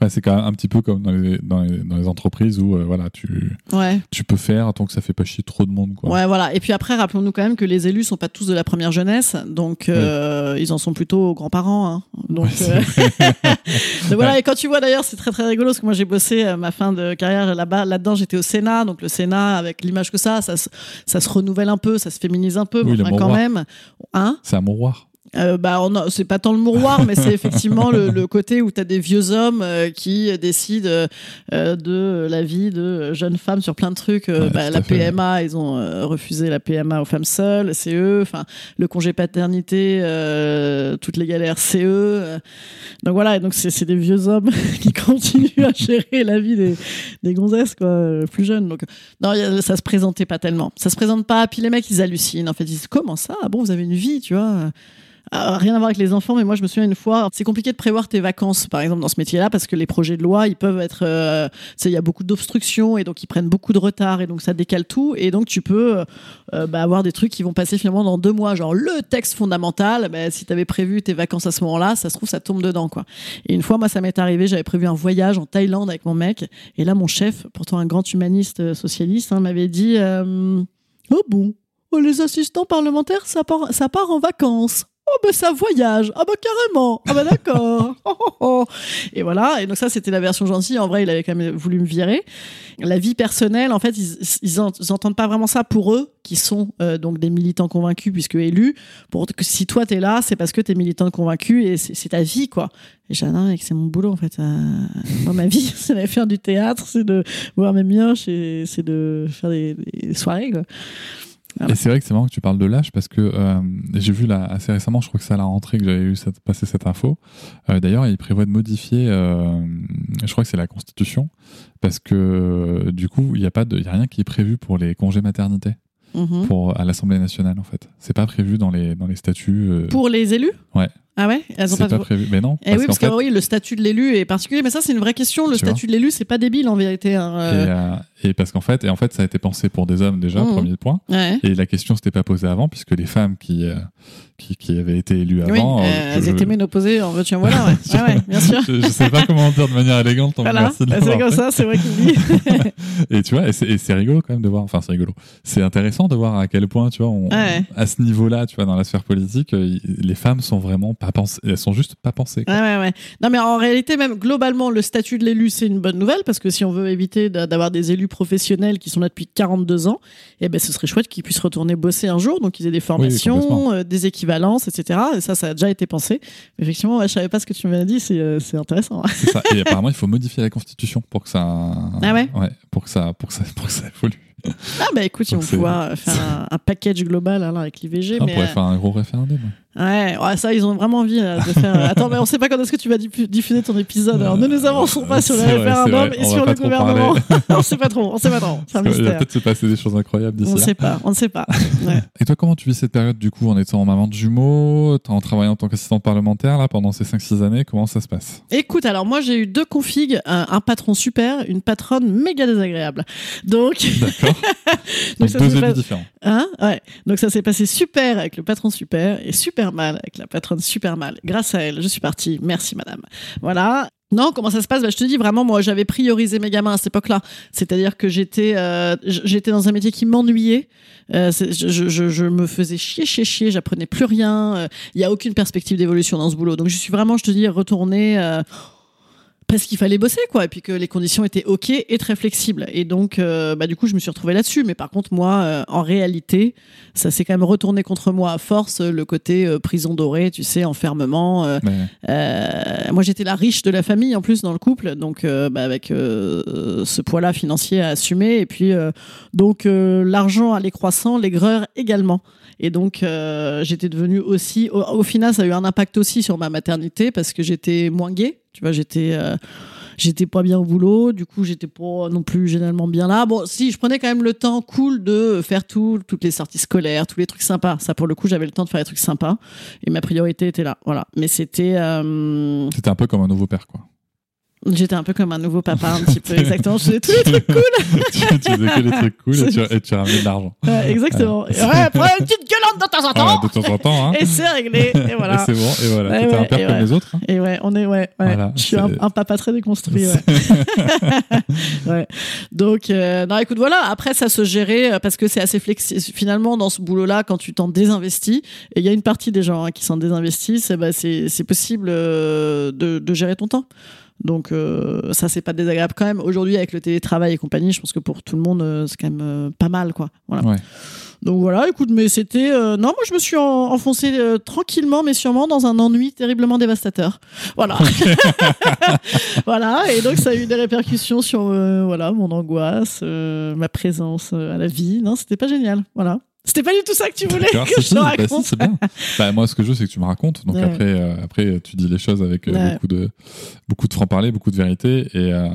Ouais, c'est quand même un petit peu comme dans les, dans les, dans les entreprises où euh, voilà, tu, Ouais. tu peux faire tant que ça fait pas chier trop de monde. Quoi. Ouais, voilà. Et puis après, rappelons-nous quand même que les élus sont pas tous de la première jeunesse, donc euh, ils en sont plutôt aux grands-parents. Hein. Donc, euh, <laughs> donc voilà. Et quand tu vois d'ailleurs, c'est très très rigolo parce que moi j'ai bossé ma fin de carrière là-bas. Là-dedans, j'étais au Sénat, donc le Sénat avec l'image que ça, ça, se- ça se renouvelle un peu, ça se féminise un peu, Oui, mais enfin, quand même. Hein C'est un mouroir. Euh, bah, c'est pas tant le mouroir, mais c'est <laughs> effectivement le, le côté où tu as des vieux hommes euh, qui décident euh, de la vie de jeunes femmes sur plein de trucs. Euh, Ouais, bah, la fait. PMA, ils ont euh, refusé la PMA aux femmes seules, c'est eux. Enfin, le congé paternité, euh, toutes les galères, c'est eux. Donc voilà, et donc c'est c'est des vieux hommes <laughs> qui continuent à gérer la vie des, des gonzesses quoi, plus jeunes. Donc non, a- ça se présentait pas tellement. Ça se présente pas. Puis les mecs, ils hallucinent. En fait, ils disent comment ça? Ah Bon, vous avez une vie, tu vois? Ah, rien à voir avec les enfants, mais moi je me souviens une fois, c'est compliqué de prévoir tes vacances, par exemple dans ce métier-là, parce que les projets de loi, ils peuvent être, euh, il y a beaucoup d'obstructions et donc ils prennent beaucoup de retard et donc ça décale tout et donc tu peux euh, euh, bah, avoir des trucs qui vont passer finalement dans deux mois, genre le texte fondamental. Bah, si t'avais prévu tes vacances à ce moment-là, ça se trouve ça tombe dedans quoi. Et une fois, moi ça m'est arrivé, j'avais prévu un voyage en Thaïlande avec mon mec et là mon chef, pourtant un grand humaniste euh, socialiste, hein, m'avait dit, euh, oh bon, oh, les assistants parlementaires, ça part, ça part en vacances. Oh ben ça voyage, ah bah carrément, ah bah d'accord. <laughs> Oh, oh, oh. Et voilà, et donc ça c'était la version gentille. En vrai, il avait quand même voulu me virer. La vie personnelle, en fait, ils, ils, en- ils entendent pas vraiment ça pour eux, qui sont euh, donc des militants convaincus puisque élus. Pour que si toi t'es là, c'est parce que t'es militant convaincu et c'est ta vie quoi. Et que c'est mon boulot en fait. Euh, moi ma vie, <laughs> c'est d'aller faire du théâtre, c'est de voir mes mioches et c'est de faire des, des soirées quoi. Voilà. Et c'est vrai que c'est marrant que tu parles de l'âge parce que euh, j'ai vu là assez récemment, je crois que c'est à la rentrée que j'avais eu cette, passer cette info. Euh, D'ailleurs, il prévoit de modifier, euh, je crois que c'est la Constitution, parce que du coup, il n'y a pas de, il y a rien qui est prévu pour les congés maternité Mhm. pour à l'Assemblée nationale en fait. C'est pas prévu dans les dans les statuts. Pour les élus? Ouais. Ah ouais? Elles ont pas, pas prévu. Mais non. Eh oui, parce que oui, le statut de l'élu est particulier. Mais ça, c'est une vraie question. Le Tu statut de l'élu, c'est pas débile en vérité. hein. et, Euh, euh, et parce qu'en fait, et en fait, ça a été pensé pour des hommes déjà, Mhm. premier point. ouais. Et la question s'était pas posée avant, puisque les femmes qui, euh, qui, qui avaient été élues Oui, avant. euh, elles je- étaient ménopausées en veux-tu voilà. Ouais. Ouais, <laughs> ouais, bien sûr. je, je sais pas comment dire de manière élégante, Voilà, de c'est comme ça, c'est vrai qu'il <laughs> dit. Et tu vois, et c'est, rigolo quand même de voir, enfin c'est rigolo, c'est intéressant de voir à quel point, tu vois, on- à ce niveau-là, tu vois, dans la sphère politique, les femmes sont vraiment pas pensé, elles sont juste pas pensées. quoi. Ouais, ouais, ouais. Non, mais en réalité, même globalement, le statut de l'élu, c'est une bonne nouvelle parce que si on veut éviter d'a- d'avoir des élus professionnels qui sont là depuis 42 ans, eh ben, ce serait chouette qu'ils puissent retourner bosser un jour, donc ils aient des formations, euh, des équivalences, etc. Et ça, ça a déjà été pensé. Effectivement, ouais, je savais pas ce que tu m'as dit, c'est euh, intéressant. C'est ça. Et <laughs> apparemment, il faut modifier la constitution pour que ça. Ah ouais pour que ça, pour que ça, pour que ça évolue. Ah, bah écoute, ils vont pouvoir euh, faire un, un package global hein, là, avec l'IVG. Ah, on mais, pourrait euh, faire un gros référendum. Ouais, ouais, ça, ils ont vraiment envie euh, de faire. <laughs> Attends, mais on sait pas quand est-ce que tu vas diffu- diffuser ton épisode. Alors ne nous avançons pas sur le référendum et On sur le gouvernement. <laughs> on sait pas trop, on sait pas trop. C'est <laughs> Il va peut-être se passer des choses incroyables d'ici On là. sait pas, on ne sait pas. Ouais. Et toi, comment tu vis cette période du coup en étant maman de jumeaux, en travaillant en tant qu'assistante parlementaire là pendant ces 5-6 années Comment ça se passe? Écoute, alors moi j'ai eu deux configs, un, un patron super, une patronne méga désagréable. Donc, D'accord. <laughs> donc Donc ça deux s'est élus pas- différents. Hein ouais. Donc ça s'est passé super avec le patron super et super mal avec la patronne super mal. Grâce à elle, je suis partie. Merci madame. Voilà. Non, comment ça se passe? Bah, Je te dis vraiment, moi j'avais priorisé mes gamins à cette époque-là. C'est-à-dire que j'étais euh, j'étais dans un métier qui m'ennuyait. Euh, je, je, je, je me faisais chier, chier, chier. J'apprenais plus rien. Euh, Il y a aucune perspective d'évolution dans ce boulot. Donc je suis vraiment, je te dis, retournée. Euh, parce qu'il fallait bosser quoi et puis que les conditions étaient ok et très flexibles. Et donc euh, bah du coup je me suis retrouvée là-dessus. Mais par contre moi euh, en réalité ça s'est quand même retourné contre moi à force le côté euh, prison dorée tu sais enfermement euh, euh, moi j'étais la riche de la famille en plus dans le couple. Donc euh, bah, avec euh, ce poids-là financier à assumer. Et puis euh, donc euh, l'argent allait croissant l'aigreur également et donc euh, j'étais devenue aussi au, au final ça a eu un impact aussi sur ma maternité parce que j'étais moins gay tu vois j'étais euh, j'étais pas bien au boulot. Du coup j'étais pas non plus généralement bien là. Bon si je prenais quand même le temps cool de faire tout toutes les sorties scolaires tous les trucs sympas. Ça pour le coup j'avais le temps de faire les trucs sympas et ma priorité était là. Voilà. Mais c'était euh, C'était un peu comme un nouveau père quoi. J'étais un peu comme un nouveau papa un <laughs> petit peu exactement je faisais tous les trucs cool tu, <laughs> tu faisais que des trucs cool et tu, et tu ramenais de l'argent. Ouais, exactement Ouais. Prends une petite gueulante de temps en temps de temps en temps, hein. et c'est réglé et voilà c'est bon, et voilà. Ouais, T'étais un père comme les autres. hein. Et ouais, on est, ouais. Voilà, je suis un, papa très déconstruit, ouais. <laughs> ouais. Donc, euh, non, écoute, voilà. Après, ça se gérait euh, parce que c'est assez flexible. Finalement, dans ce boulot-là, quand tu t'en désinvestis, et il y a une partie des gens hein, qui s'en désinvestissent, c'est c'est possible euh, de, de gérer ton temps. Donc, euh, ça, c'est pas désagréable quand même. Aujourd'hui, avec le télétravail et compagnie, je pense que pour tout le monde, euh, c'est quand même euh, pas mal, quoi. Voilà. Ouais. Donc voilà, écoute, mais c'était. euh, non, moi je me suis en- enfoncé tranquillement, mais sûrement dans un ennui terriblement dévastateur. Voilà. <laughs> voilà, et donc ça a eu des répercussions sur euh, voilà, mon angoisse, euh, ma présence à la vie. Non, c'était pas génial. Voilà. C'était pas du tout ça que tu voulais que si, je te bah, si, raconte. bien. Bah, moi, ce que je veux, c'est que tu me racontes. Donc Ouais. après, euh, après, tu dis les choses avec euh, Ouais. beaucoup de, beaucoup de franc-parler, beaucoup de vérité. Et, euh,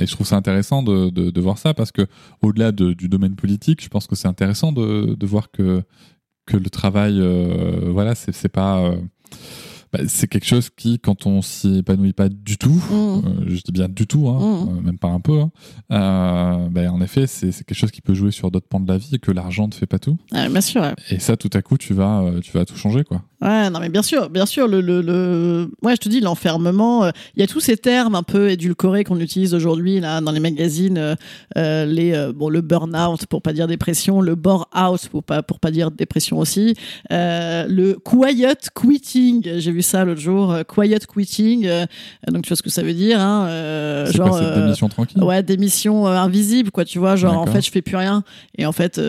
et je trouve ça intéressant de, de, de voir ça parce que, au-delà de- du domaine politique, je pense que c'est intéressant de, de voir que, que le travail, voilà, c'est c'est pas. Bah, c'est quelque chose qui, quand on s'y épanouit pas du tout, Mmh. euh, je dis bien du tout, hein, Mm. euh, même pas un peu, hein, euh, bah, en effet, c'est quelque chose qui peut jouer sur d'autres pans de la vie et que l'argent ne fait pas tout. Ouais, bien sûr. ouais. Et ça, tout à coup, tu vas, tu vas tout changer, quoi. Ouais, non, mais bien sûr, bien sûr, le, le, le... ouais, je te dis, l'enfermement, euh, il y a tous ces termes un peu édulcorés qu'on utilise aujourd'hui, là, dans les magazines, euh, les, euh, bon, le burn-out, pour pas dire dépression, le bore-out, pour pas, pour pas dire dépression aussi, le quiet quitting, j'ai vu ça l'autre jour, euh, quiet quitting, euh, donc tu vois ce que ça veut dire, hein, euh, genre, démission tranquille? Ouais, des missions invisibles, quoi, tu vois, genre en fait je fais plus rien. Et en fait,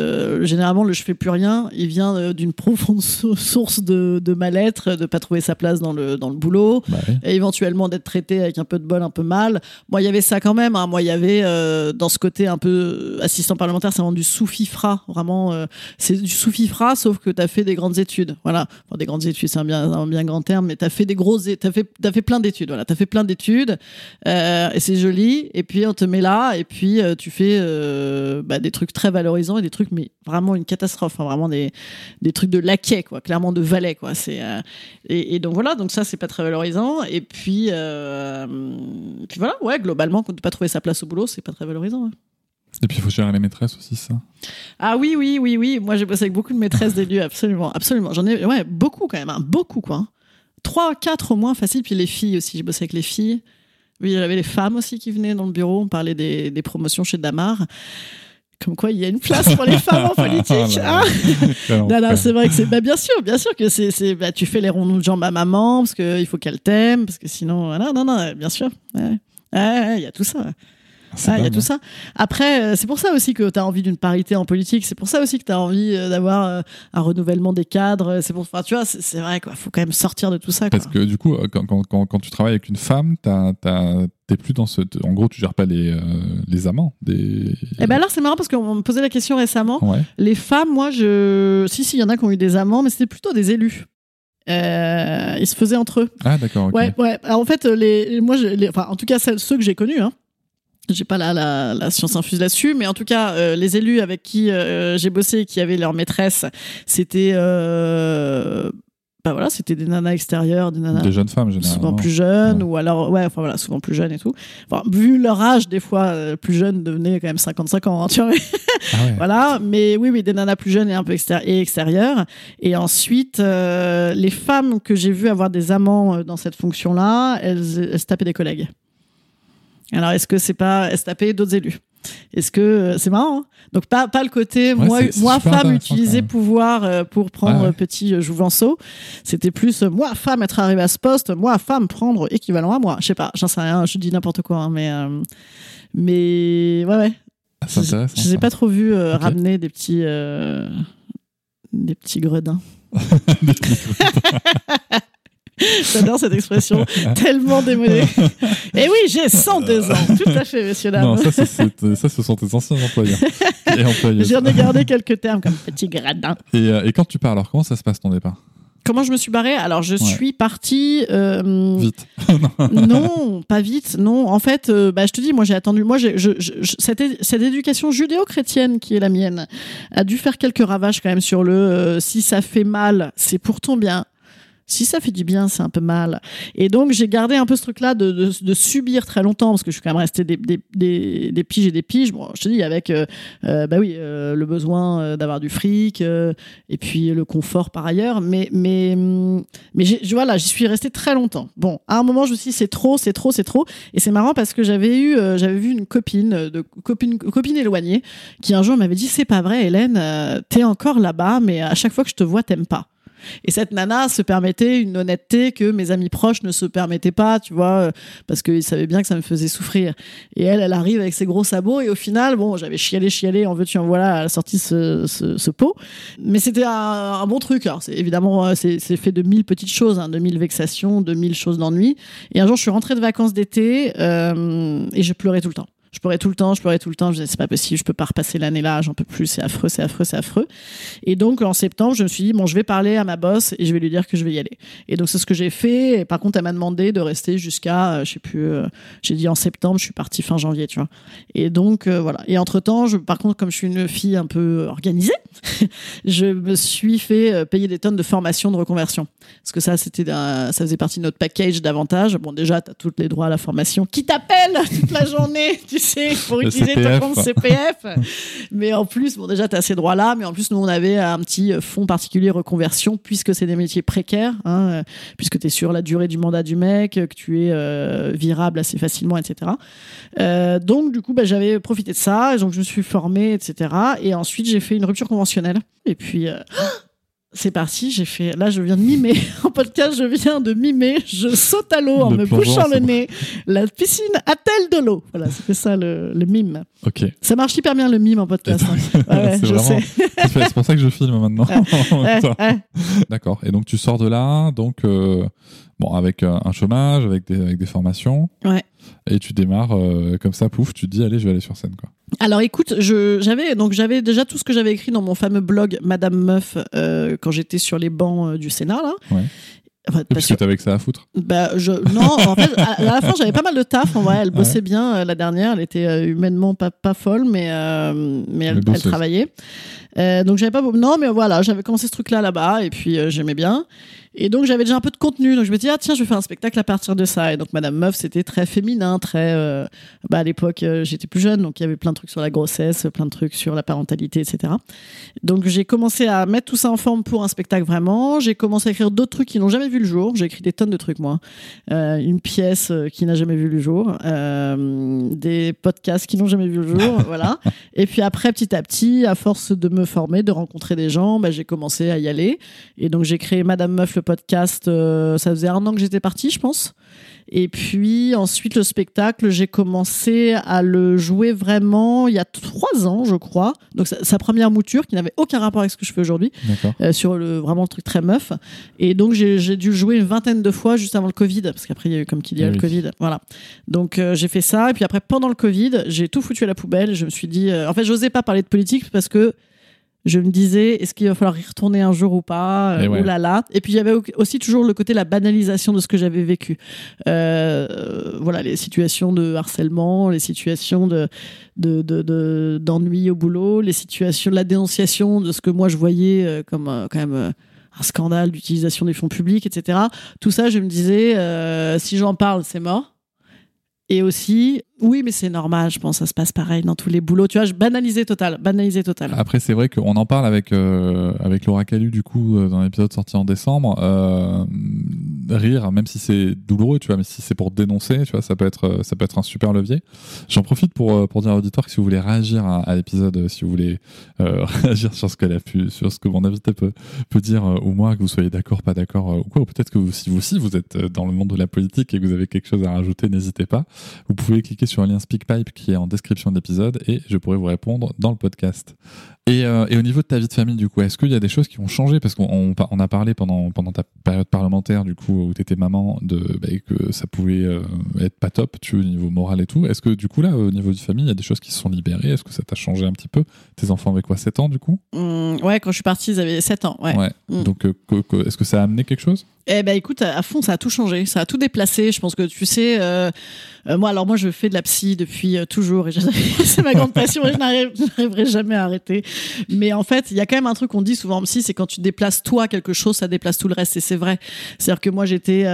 généralement le je fais plus rien, il vient d'une profonde <laughs> sou- source de, de mal-être, de pas trouver sa place dans le, dans le boulot, Bah oui. et éventuellement d'être traité avec un peu de bol, un peu mal. Moi, il y avait ça quand même. Hein. Moi, il y avait euh, dans ce côté un peu assistant parlementaire, c'est vraiment du sous-fifra. Vraiment, euh, c'est du sous-fifra, sauf que tu as fait des grandes études. Voilà. Enfin, des grandes études, c'est un bien, un bien grand terme, mais tu as fait des grosses, t'as fait, t'as fait plein d'études. Voilà, tu as fait plein d'études, euh, et c'est joli. Et puis, on te met là, et puis euh, tu fais euh, bah, des trucs très valorisants et des trucs, mais vraiment une catastrophe. hein. vraiment des, des trucs de laquais, quoi, clairement de valet, quoi. C'est et, et donc voilà, donc ça c'est pas très valorisant. Et puis, puis voilà, ouais, globalement, quand ne pas trouver sa place au boulot, c'est pas très valorisant. ouais. Et puis, il faut gérer les maîtresses aussi, ça. Ah oui, oui, oui, oui. Moi, j'ai bossé avec beaucoup de maîtresses d'élus, absolument, absolument. J'en ai, ouais, beaucoup quand même, hein, beaucoup quoi. Trois, quatre au moins, facile. Puis les filles aussi, j'ai bossé avec les filles. Oui, il y avait les femmes aussi qui venaient dans le bureau. On parlait des, des promotions chez Damar. Comme quoi, il y a une place pour les <laughs> femmes en politique. Là. hein. <laughs> Quel non, non, c'est vrai que c'est. Bah, bien sûr, bien sûr que c'est. Bah, tu fais les ronds de jambes à maman parce qu'il faut qu'elle t'aime, parce que sinon. Voilà, non, non, bien sûr. Ouais. Ouais, ouais, il y a tout ça. Ah, il y a tout ça. Après, euh, c'est pour ça aussi que tu as envie d'une parité en politique. C'est pour ça aussi que tu as envie euh, d'avoir euh, un renouvellement des cadres. C'est pour, enfin, tu vois, c'est vrai quoi. Faut quand même sortir de tout ça. Quoi. Parce que du coup, quand, quand, quand, quand tu travailles avec une femme, t'as- t'es plus dans ce. En gros, tu gères pas les, euh, les amants. Des... Et ben alors c'est marrant parce qu'on me posait la question récemment. Ouais. Les femmes, moi, je, si si, il y en a qui ont eu des amants, mais c'était plutôt des élus. Euh, ils se faisaient entre eux. Ah, d'accord, ok. Ouais, ouais. Alors, en fait, les, moi, je- les, enfin, en tout cas, ceux que j'ai connus, hein. J'ai pas la, la, la science infuse là-dessus, mais en tout cas, euh, les élus avec qui euh, j'ai bossé, qui avaient leur maîtresse, c'était, euh, bah voilà, c'était des nanas extérieures, des nanas Des jeunes femmes, généralement. souvent plus jeunes, Ouais. ou alors, ouais, enfin voilà, souvent plus jeunes et tout. Enfin, vu leur âge, des fois, euh, plus jeunes devenaient quand même 55 ans, hein, tu vois. Ah ouais. <laughs> Voilà, mais oui, oui, des nanas plus jeunes et un peu extér- et extérieures. Et ensuite, euh, les femmes que j'ai vues avoir des amants euh, dans cette fonction-là, elles, elles se tapaient des collègues. Alors, est-ce que c'est pas tapaient d'autres élus? Est-ce que euh, c'est marrant hein Donc pas pas le côté Ouais, moi femme utiliser pouvoir euh, pour prendre ouais. petit euh, jouvenceau. C'était plus moi femme être arrivée à ce poste, moi femme prendre équivalent à moi. Je sais pas, j'en sais rien, je dis n'importe quoi, hein, mais euh, mais ouais ouais. Ah, Je-. Je les ai pas trop vus euh, Ok. ramener des petits, euh, des petits gredins. <laughs> <laughs> <laughs> J'adore cette expression, <laughs> tellement démodée. Et oui, j'ai 102 ans, tout à fait, messieurs dames. Non, ça, ce sont tes anciens employeurs. J'en ai gardé quelques termes comme petit gradin. Et, euh, et quand tu pars, alors comment ça se passe ton départ? Comment je me suis barrée? Alors, je suis partie. euh, Vite. <laughs> non, pas vite. Non, en fait, euh, bah, je te dis, moi j'ai attendu. Moi, je, je- cette, cette éducation judéo-chrétienne qui est la mienne a dû faire quelques ravages quand même sur le euh, si ça fait mal, c'est pour ton bien. Si ça fait du bien, c'est un peu mal. Et donc, j'ai gardé un peu ce truc-là de, de, de subir très longtemps, parce que je suis quand même restée des, des, des, piges et des piges. Bon, je te dis, avec, euh, euh, bah oui, euh, le besoin euh, d'avoir du fric, euh, et puis le confort par ailleurs. Mais, mais, hum, mais voilà, j'y suis restée très longtemps. Bon, à un moment, je me suis dit, c'est trop, c'est trop, c'est trop. Et c'est marrant parce que j'avais eu, euh, j'avais vu une copine, de copine, copine éloignée, qui un jour m'avait dit, c'est pas vrai, Hélène, t'es encore là-bas, mais à chaque fois que je te vois, t'aimes pas. Et cette nana se permettait une honnêteté que mes amis proches ne se permettaient pas, tu vois, euh, parce qu'ils savaient bien que ça me faisait souffrir. Et elle, elle arrive avec ses gros sabots, et au final, bon, j'avais chialé, chialé, en veux-tu, en voilà, elle a sorti ce, ce, ce pot. Mais c'était un, bon truc. Alors, c'est évidemment, euh, c'est fait de mille petites choses, hein, de mille vexations, de mille choses d'ennui. Et un jour, je suis rentrée de vacances d'été, euh, et je pleurais tout le temps. Je pleurais tout le temps, je pleurais tout le temps. Je disais, c'est pas possible, je peux pas repasser l'année là, j'en peux plus, c'est affreux, c'est affreux, c'est affreux. Et donc, en septembre, je me suis dit, bon, je vais parler à ma boss et je vais lui dire que je vais y aller. Et donc, c'est ce que j'ai fait. Par contre, elle m'a demandé de rester jusqu'à, euh, je sais plus, euh, j'ai dit en septembre, je suis partie fin janvier, tu vois. Et donc, euh, voilà. Et entre temps, je, par contre, comme je suis une fille un peu organisée, <laughs> je me suis fait payer des tonnes de formation de reconversion. Parce que ça, c'était ça faisait partie de notre package d'avantages. Bon, déjà, tu as tous les droits à la formation qui t'appellent toute la journée, <laughs> sais, pour Le utiliser ton compte CPF. mais en plus, bon, déjà, tu as ces droits-là, mais en plus, nous, on avait un petit fonds particulier reconversion, puisque c'est des métiers précaires, hein, puisque tu es sur la durée du mandat du mec, que tu es euh, virable assez facilement, etc. Euh, donc, du coup, bah, j'avais profité de ça, donc je me suis formée, etc. Et ensuite, j'ai fait une rupture conventionnelle. Et puis, euh, c'est parti, j'ai fait. Là, je viens de mimer. <laughs> En podcast, je viens de mimer. Je saute à l'eau en me bouchant le nez. La piscine a-t-elle de l'eau? Voilà, c'était ça le, le mime. Ok. Ça marche hyper bien le mime en podcast. hein. <laughs> Ouais, c'est vraiment- <laughs> pour ça que je filme maintenant. D'accord. Et donc tu sors de là, donc euh, bon avec euh, un chômage, avec des, avec des formations. Ouais. Et tu démarres euh, comme ça, pouf, tu te dis allez, je vais aller sur scène quoi. Alors écoute, je j'avais donc j'avais déjà tout ce que j'avais écrit dans mon fameux blog Madame Meuf euh, quand j'étais sur les bancs du Sénat là. Ouais. Enfin, parce que t'avais que ça à foutre. Bah, je, non, en fait, à, la fin, j'avais pas mal de taf. En vrai, elle bossait bien euh, la dernière. Elle était euh, humainement pas, pas folle, mais, euh, mais elle, elle travaillait. Donc, j'avais pas. Non, mais voilà, j'avais commencé ce truc-là là-bas, et puis j'aimais bien. Et donc, j'avais déjà un peu de contenu. Donc, je me dis, ah, tiens, je vais faire un spectacle à partir de ça. Et donc, Madame Meuf, c'était très féminin, très. euh, bah, à l'époque, euh, j'étais plus jeune, donc il y avait plein de trucs sur la grossesse, plein de trucs sur la parentalité, etc. Donc, j'ai commencé à mettre tout ça en forme pour un spectacle vraiment. J'ai commencé à écrire d'autres trucs qui n'ont jamais vu le jour. J'ai écrit des tonnes de trucs moi. Euh, une pièce qui n'a jamais vu le jour, des podcasts qui n'ont jamais vu le jour, <laughs> voilà. Et puis après, petit à petit, à force de me former, de rencontrer des gens, bah, j'ai commencé à y aller. Et donc j'ai créé Madame Meuf le podcast. euh, ça faisait un an que j'étais partie, je pense. Et puis ensuite le spectacle, j'ai commencé à le jouer vraiment il y a trois ans, je crois. Donc sa, sa première mouture qui n'avait aucun rapport avec ce que je fais aujourd'hui, euh, sur le vraiment le truc très meuf. Et donc j'ai dû le jouer une vingtaine de fois juste avant le Covid, parce qu'après il y a eu comme qu'il y a le. Covid. Voilà. Donc euh, j'ai fait ça. Et puis après pendant le Covid, j'ai tout foutu à la poubelle. Je me suis dit, euh, en fait, j'osais pas parler de politique parce que je me disais, est-ce qu'il va falloir y retourner un jour ou pas Et euh, ouais. Ouh là là. Et puis il y avait au- aussi toujours le côté la banalisation de ce que j'avais vécu. Euh, voilà, les situations de harcèlement, les situations de de- de- de- d'ennui au boulot, les situations de la dénonciation de ce que moi je voyais euh, comme euh, quand même euh, un scandale d'utilisation des fonds publics, etc. Tout ça, je me disais, si j'en parle, c'est mort. Et aussi, oui, mais c'est normal, je pense, ça se passe pareil dans tous les boulots. Tu vois, je total, banalisais total. Après, c'est vrai qu'on en parle avec euh, avec Laura Calu du coup euh, dans l'épisode sorti en décembre. Euh, rire, même si c'est douloureux, tu vois, mais si c'est pour dénoncer, tu vois, ça peut être euh, ça peut être un super levier. J'en profite pour euh, pour dire à l'auditoire que si vous voulez réagir à, l'épisode, euh, si vous voulez <laughs> réagir sur ce qu'elle a pu, sur ce que mon invité peut peut dire euh, ou moi, que vous soyez d'accord, pas d'accord ou quoi, ou peut-être que si vous aussi vous êtes dans le monde de la politique et que vous avez quelque chose à rajouter, n'hésitez pas. Vous pouvez cliquer sur un lien SpeakPipe qui est en description de l'épisode et je pourrai vous répondre dans le podcast. Et, euh, et au niveau de ta vie de famille, du coup, est-ce qu'il y a des choses qui ont changé Parce qu'on on, on a parlé pendant, pendant ta période parlementaire, du coup, où tu étais maman, de, bah, que ça pouvait euh, être pas top, tu vois, au niveau moral et tout. Est-ce que, du coup, là, au niveau de famille, il y a des choses qui se sont libérées? Est-ce que ça t'a changé un petit peu? Tes enfants avaient quoi 7 ans, du coup? Hum, ouais, quand je suis partie, ils avaient 7 ans. Ouais. Mm. Donc, euh, est-ce que ça a amené quelque chose? Eh ben écoute, à fond, ça a tout changé, ça a tout déplacé. Je pense que tu sais, euh, euh, moi, alors moi, je fais de la psy depuis euh, toujours <laughs> c'est ma grande passion et je n'arrive- je n'arriverai jamais à arrêter. Mais en fait, il y a quand même un truc qu'on dit souvent en psy, c'est quand tu déplaces toi quelque chose, ça déplace tout le reste et c'est vrai. C'est-à-dire que moi, j'étais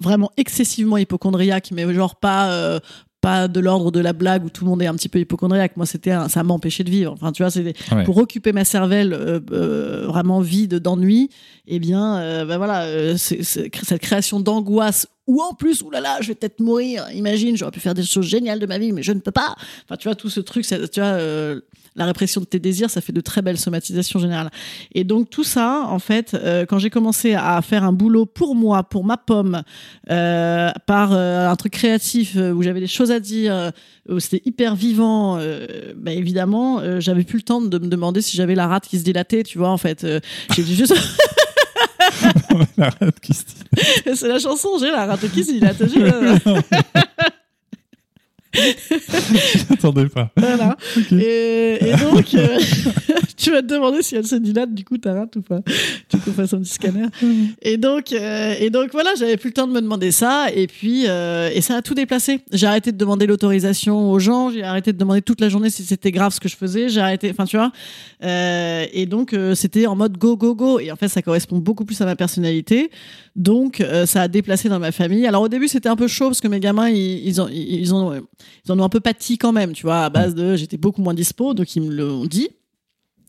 vraiment excessivement hypochondriaque, mais genre pas. Pas de l'ordre de la blague où tout le monde est un petit peu hypochondriaque. Moi, c'était ça m'empêchait de vivre. Enfin, tu vois, Ouais. pour occuper ma cervelle euh, euh, vraiment vide d'ennui, eh bien, euh, bah voilà, c'est- c'est- cette création d'angoisse ou en plus, oulala, je vais peut-être mourir. Imagine, j'aurais pu faire des choses géniales de ma vie, mais je ne peux pas. Enfin, tu vois, tout ce truc, ça- tu vois, euh, la répression de tes désirs, ça fait de très belles somatisations générales. Et donc tout ça, en fait, euh, quand j'ai commencé à faire un boulot pour moi, pour ma pomme, euh, par euh, un truc créatif euh, où j'avais des choses à dire, euh, où c'était hyper vivant, euh, bah, évidemment, euh, j'avais plus le temps de me demander si j'avais la rate qui se dilatait, tu vois, en fait. Euh, j'ai juste <laughs> <laughs> La rate qui se dit. c'est la chanson, j'ai la rate qui se dilate. <laughs> <laughs> J'attendais pas. Voilà. Et, et donc, <laughs> euh, <laughs> tu vas te demander si elle se dilate, du coup, ta rate ou pas. Tu qu'on fasse un petit scanner. Et donc, euh, et donc voilà, j'avais plus le temps de me demander ça. Et puis, euh, et ça a tout déplacé. J'ai arrêté de demander l'autorisation aux gens. J'ai arrêté de demander toute la journée si c'était grave ce que je faisais. J'ai arrêté, enfin, tu vois. Euh, et donc, euh, c'était en mode go, go, go. Et en fait, ça correspond beaucoup plus à ma personnalité. Donc, euh, ça a déplacé dans ma famille. Alors, au début, c'était un peu chaud parce que mes gamins, ils, ils ont, ils ont, ils en ont un peu pâti quand même, tu vois, à base de j'étais beaucoup moins dispo, donc ils me l'ont dit.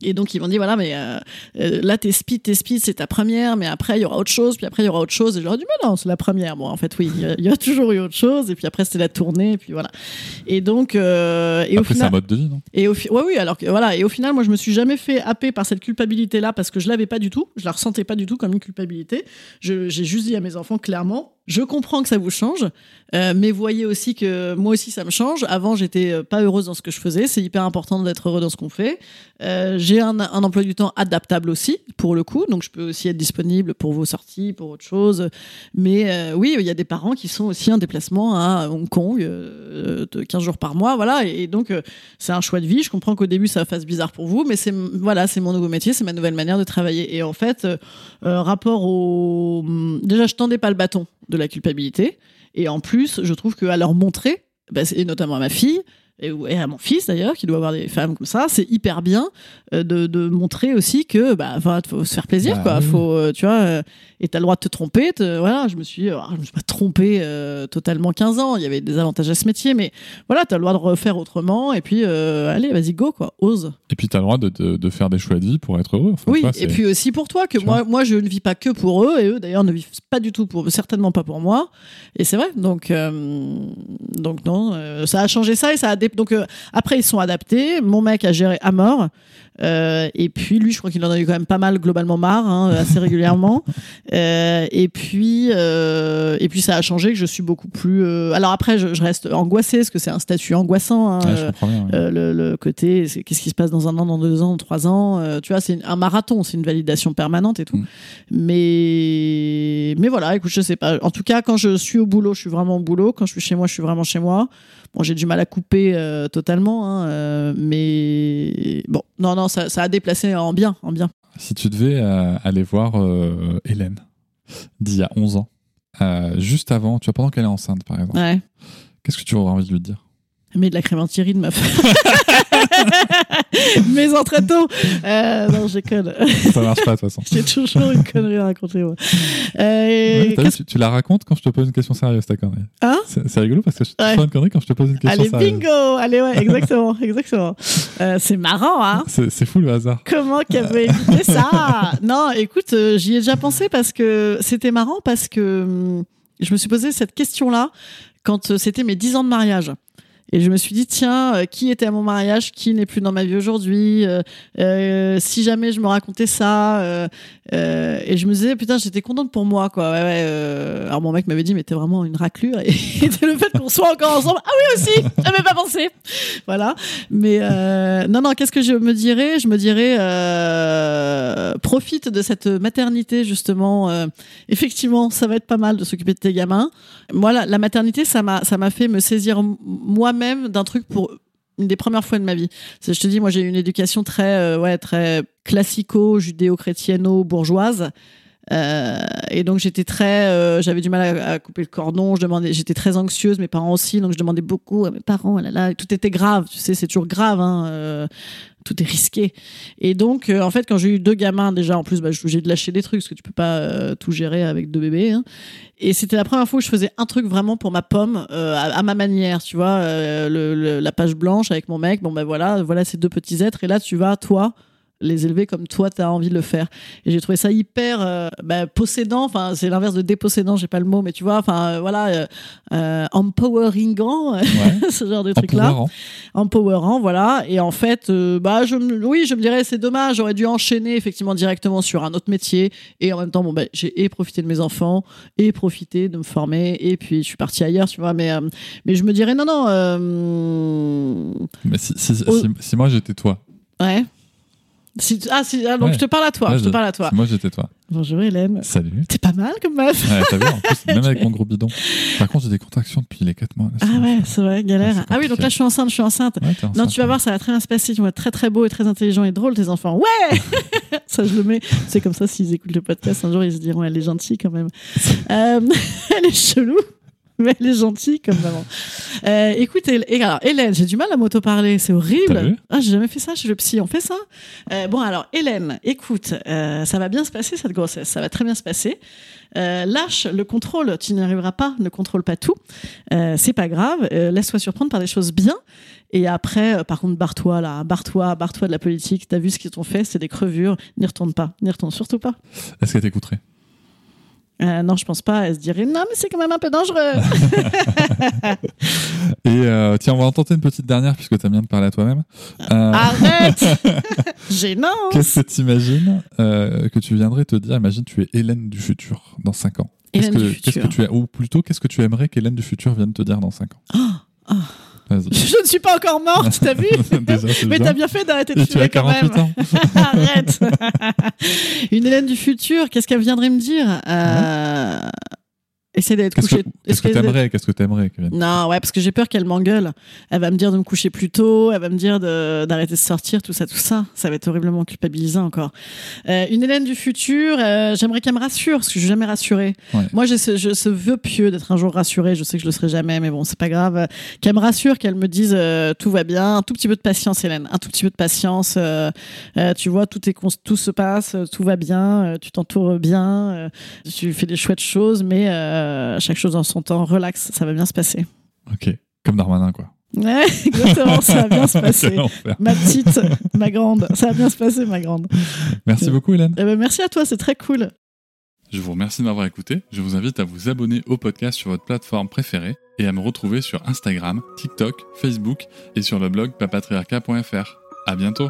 Et donc ils m'ont dit voilà mais euh, euh, là t'es speed t'es speed c'est ta première mais après il y aura autre chose puis après il y aura autre chose et j'aurais dit mais non c'est la première bon en fait oui il y a- il y, a <laughs> toujours eu autre chose et puis après c'était la tournée et puis voilà et donc euh, et au Après, c'est final un mode de vie, non? Et au ouais, oui, alors que voilà. Et au final, moi, je me suis jamais fait happer par cette culpabilité-là parce que je l'avais pas du tout. Je la ressentais pas du tout comme une culpabilité. J'ai juste dit à mes enfants clairement, je comprends que ça vous change, euh, mais voyez aussi que moi aussi ça me change. Avant, j'étais euh, pas heureuse dans ce que je faisais. C'est hyper important d'être heureux dans ce qu'on fait. Euh, J'ai un, un emploi du temps adaptable aussi pour le coup, donc je peux aussi être disponible pour vos sorties, pour autre chose. Mais euh, oui, il y a des parents qui sont aussi en déplacement à Hong Kong euh, de 15 jours par mois, voilà. Et donc euh, c'est un choix de vie. Je comprends qu'au début ça fasse bizarre pour vous, mais c'est voilà, c'est mon nouveau métier, c'est ma nouvelle manière de travailler. Et en fait, rapport au déjà, je tendais pas le bâton de la culpabilité, et en plus, je trouve qu'à leur montrer, bah, et notamment à ma fille, et, et à mon fils d'ailleurs, qui doit avoir des femmes comme ça, c'est hyper bien euh, de, de montrer aussi que bah, faut se faire plaisir, Bah quoi. oui. Faut, euh, tu vois, euh, et t'as le droit de te tromper. te- voilà, je me suis, je me suis pas trompée euh, totalement 15 ans. Il y avait des avantages à ce métier, mais voilà, t'as le droit de refaire autrement. Et puis, euh, allez, vas-y, go, quoi, ose. Et puis t'as le droit de, de, de faire des choix de vie pour être heureux. Enfin, Oui, et puis aussi pour toi, que Tu moi, moi, je ne vis pas que pour eux, et eux, d'ailleurs, ne vivent pas du tout pour, certainement pas pour moi. Et c'est vrai. Donc, euh, donc non, ça a changé ça et ça a dé- donc euh, après ils sont adaptés. Mon mec a géré à mort. Euh, et puis lui, je crois qu'il en a eu quand même pas mal globalement marre, hein, assez régulièrement. <laughs> Euh, et puis, euh, et puis ça a changé que je suis beaucoup plus. euh, Alors après, je, je reste angoissée parce que c'est un statut angoissant. hein, Ouais, je euh, comprends bien. ouais. euh, le, le côté, qu'est-ce qui se passe dans un an, dans deux ans, dans trois ans. euh, tu vois, c'est un marathon, c'est une validation permanente et tout. Mm. Mais, mais voilà, écoute, je sais pas. En tout cas, quand je suis au boulot, je suis vraiment au boulot. Quand je suis chez moi, je suis vraiment chez moi. Bon, j'ai du mal à couper euh, totalement, hein, euh, mais bon, non, non, ça, ça a déplacé en bien, en bien. Si tu devais euh, aller voir Hélène d'il y a 11 ans, juste avant, tu vois, pendant qu'elle est enceinte par exemple, Ouais. qu'est-ce que tu aurais envie de lui dire? Mais de la crème anti-rides, meuf. <laughs> <laughs> Mais en très tôt. Euh, non, je déconne. Ça marche pas de toute façon. <laughs> J'ai toujours une connerie à raconter, moi. Euh, Ouais, tu, tu la racontes quand je te pose une question sérieuse, ta connerie. Hein c'est, rigolo parce que je te Ouais. une connerie quand je te pose une question Allez, sérieuse. bingo Allez, ouais, exactement, <laughs> exactement. Euh, c'est marrant, hein C'est, fou le hasard. Comment qu'elle veut éviter ça? Non, écoute, euh, j'y ai déjà pensé parce que c'était marrant parce que hum, je me suis posé cette question-là quand euh, c'était mes 10 ans de mariage. Et je me suis dit, tiens, euh, qui était à mon mariage, qui n'est plus dans ma vie aujourd'hui euh, euh, Si jamais je me racontais ça. Euh, et je me disais, putain, j'étais contente pour moi, quoi. Ouais, ouais, euh, alors mon mec m'avait dit, mais t'es vraiment une raclure. <laughs> Et, le fait qu'on soit encore ensemble, ah oui aussi, j'avais pas pensé. Voilà. Mais euh, non, non, qu'est-ce que je me dirais? Je me dirais, euh, profite de cette maternité, justement. euh, effectivement, ça va être pas mal de s'occuper de tes gamins. Moi, la, la maternité, ça m'a, fait me saisir moi-même d'un truc pour une des premières fois de ma vie. Je te dis, moi, j'ai eu une éducation très, euh, ouais, très classico-judéo-chrétieno-bourgeoise. Euh, et donc j'étais très, euh, j'avais du mal à, à couper le cordon. Je demandais, j'étais très anxieuse, mes parents aussi, donc je demandais beaucoup à mes parents. oh Là, là, tout était grave, tu sais, c'est toujours grave. Hein, euh, tout est risqué. Et donc, euh, en fait, quand j'ai eu deux gamins, déjà, en plus, bah, obligée de lâcher des trucs parce que tu peux pas euh, tout gérer avec deux bébés. hein. Et c'était la première fois où je faisais un truc vraiment pour ma pomme, euh, à, à ma manière, tu vois, le, le- la page blanche avec mon mec. Bon, ben voilà, voilà ces deux petits êtres. Et là, tu vas, toi, les élever comme toi, tu as envie de le faire. Et j'ai trouvé ça hyper euh, bah, possédant. Enfin, c'est l'inverse de dépossédant, j'ai pas le mot, mais tu vois, enfin, euh, voilà, euh, euh, empoweringant, Ouais. <laughs> ce genre de truc-là empowerant, voilà. Et en fait, bah, je, oui, je me dirais, c'est dommage, j'aurais dû enchaîner effectivement directement sur un autre métier. Et en même temps, bon, bah, j'ai et profité de mes enfants, et profité de me former, et puis je suis partie ailleurs, tu vois. Mais, mais je me dirais, non, non, Mais si, si, Oh. si, si moi j'étais toi, ouais. Si, ah, si, ah, donc Ouais. je te parle à toi, je te parle à toi. Moi j'étais toi. Bonjour Hélène. Salut. T'es pas mal comme meuf. Ouais, t'as vu, en plus, <laughs> même avec mon gros bidon. Par contre, j'ai des contractions depuis les 4 mois. là, Ah ouais, c'est vrai, galère. Ah oui, donc là, je suis enceinte, je suis enceinte. Ouais, Non, tu vas voir, ça va très bien se passer. Ils vont être très très beaux et très intelligents et drôles, tes enfants. Ouais <laughs> Ça, je le mets. C'est comme ça, s'ils écoutent le podcast, un jour, ils se diront, elle est gentille quand même. <laughs> Euh, elle est chelou, <laughs> mais elle est gentille comme maman. Euh, écoute, et alors, Hélène, j'ai du mal à m'auto-parler, c'est horrible. Ah, j'ai jamais fait ça chez le psy, on fait ça Euh, Bon, alors, Hélène, écoute, euh, ça va bien se passer cette grossesse, ça va très bien se passer. Euh, lâche le contrôle, tu n'y arriveras pas, ne contrôle pas tout. Euh, c'est pas grave, euh, laisse-toi surprendre par des choses bien. Et après, euh, par contre, barre-toi là, barre-toi, barre-toi de la politique. T'as vu ce qu'ils t'ont fait, c'est des crevures. N'y retourne pas, n'y retourne surtout pas. Est-ce qu'elle t'écouterait? Euh, non, je pense pas. Elle se dirait non, mais c'est quand même un peu dangereux. <laughs> Et euh, tiens, on va en tenter une petite dernière puisque t'aimes bien de parler à toi-même. Euh, Arrête <laughs> Gênant. Qu'est-ce que tu imagines que tu viendrais te dire? Imagine, tu es Hélène du futur dans 5 ans. Hélène que, du que futur. tu as, ou plutôt, qu'est-ce que tu aimerais qu'Hélène du futur vienne te dire dans 5 ans? Oh. Vas-y. Je ne suis pas encore morte, t'as vu <laughs> Déjà, Mais t'as bien fait d'arrêter de fumer quand même. 48 ans. <laughs> Arrête. <laughs> Une Hélène du futur, qu'est-ce qu'elle viendrait me dire? Euh, essaie d'être couché. qu'est-ce que t'aimerais Qu'est-ce que t'aimerais, Non, ouais, parce que j'ai peur qu'elle m'engueule. Elle va me dire de me coucher plus tôt, elle va me dire d'arrêter de sortir, tout ça, tout ça. Ça va être horriblement culpabilisant encore. Euh, une Hélène du futur, euh, j'aimerais qu'elle me rassure, parce que je suis jamais rassurée. Ouais. Moi, j'ai ce, je- ce vœu pieux d'être un jour rassurée. Je sais que je le serai jamais, mais bon, c'est pas grave. Qu'elle me rassure, qu'elle me dise euh, tout va bien. Un tout petit peu de patience, Hélène. Un tout petit peu de patience. tu vois, tout, est tout se passe, tout va bien, tu t'entoures bien, tu fais des chouettes choses, mais euh, chaque chose en son temps, relax, ça va bien se passer. Ok. Comme Darmanin, quoi. Ouais, <laughs> exactement, ça va bien se <laughs> passer. Ma petite, ma grande, ça va bien se passer, ma grande. Merci beaucoup, Hélène. Eh ben, merci à toi, c'est très cool. Je vous remercie de m'avoir écouté. Je vous invite à vous abonner au podcast sur votre plateforme préférée et à me retrouver sur Instagram, TikTok, Facebook et sur le blog papatriarca.fr. À bientôt.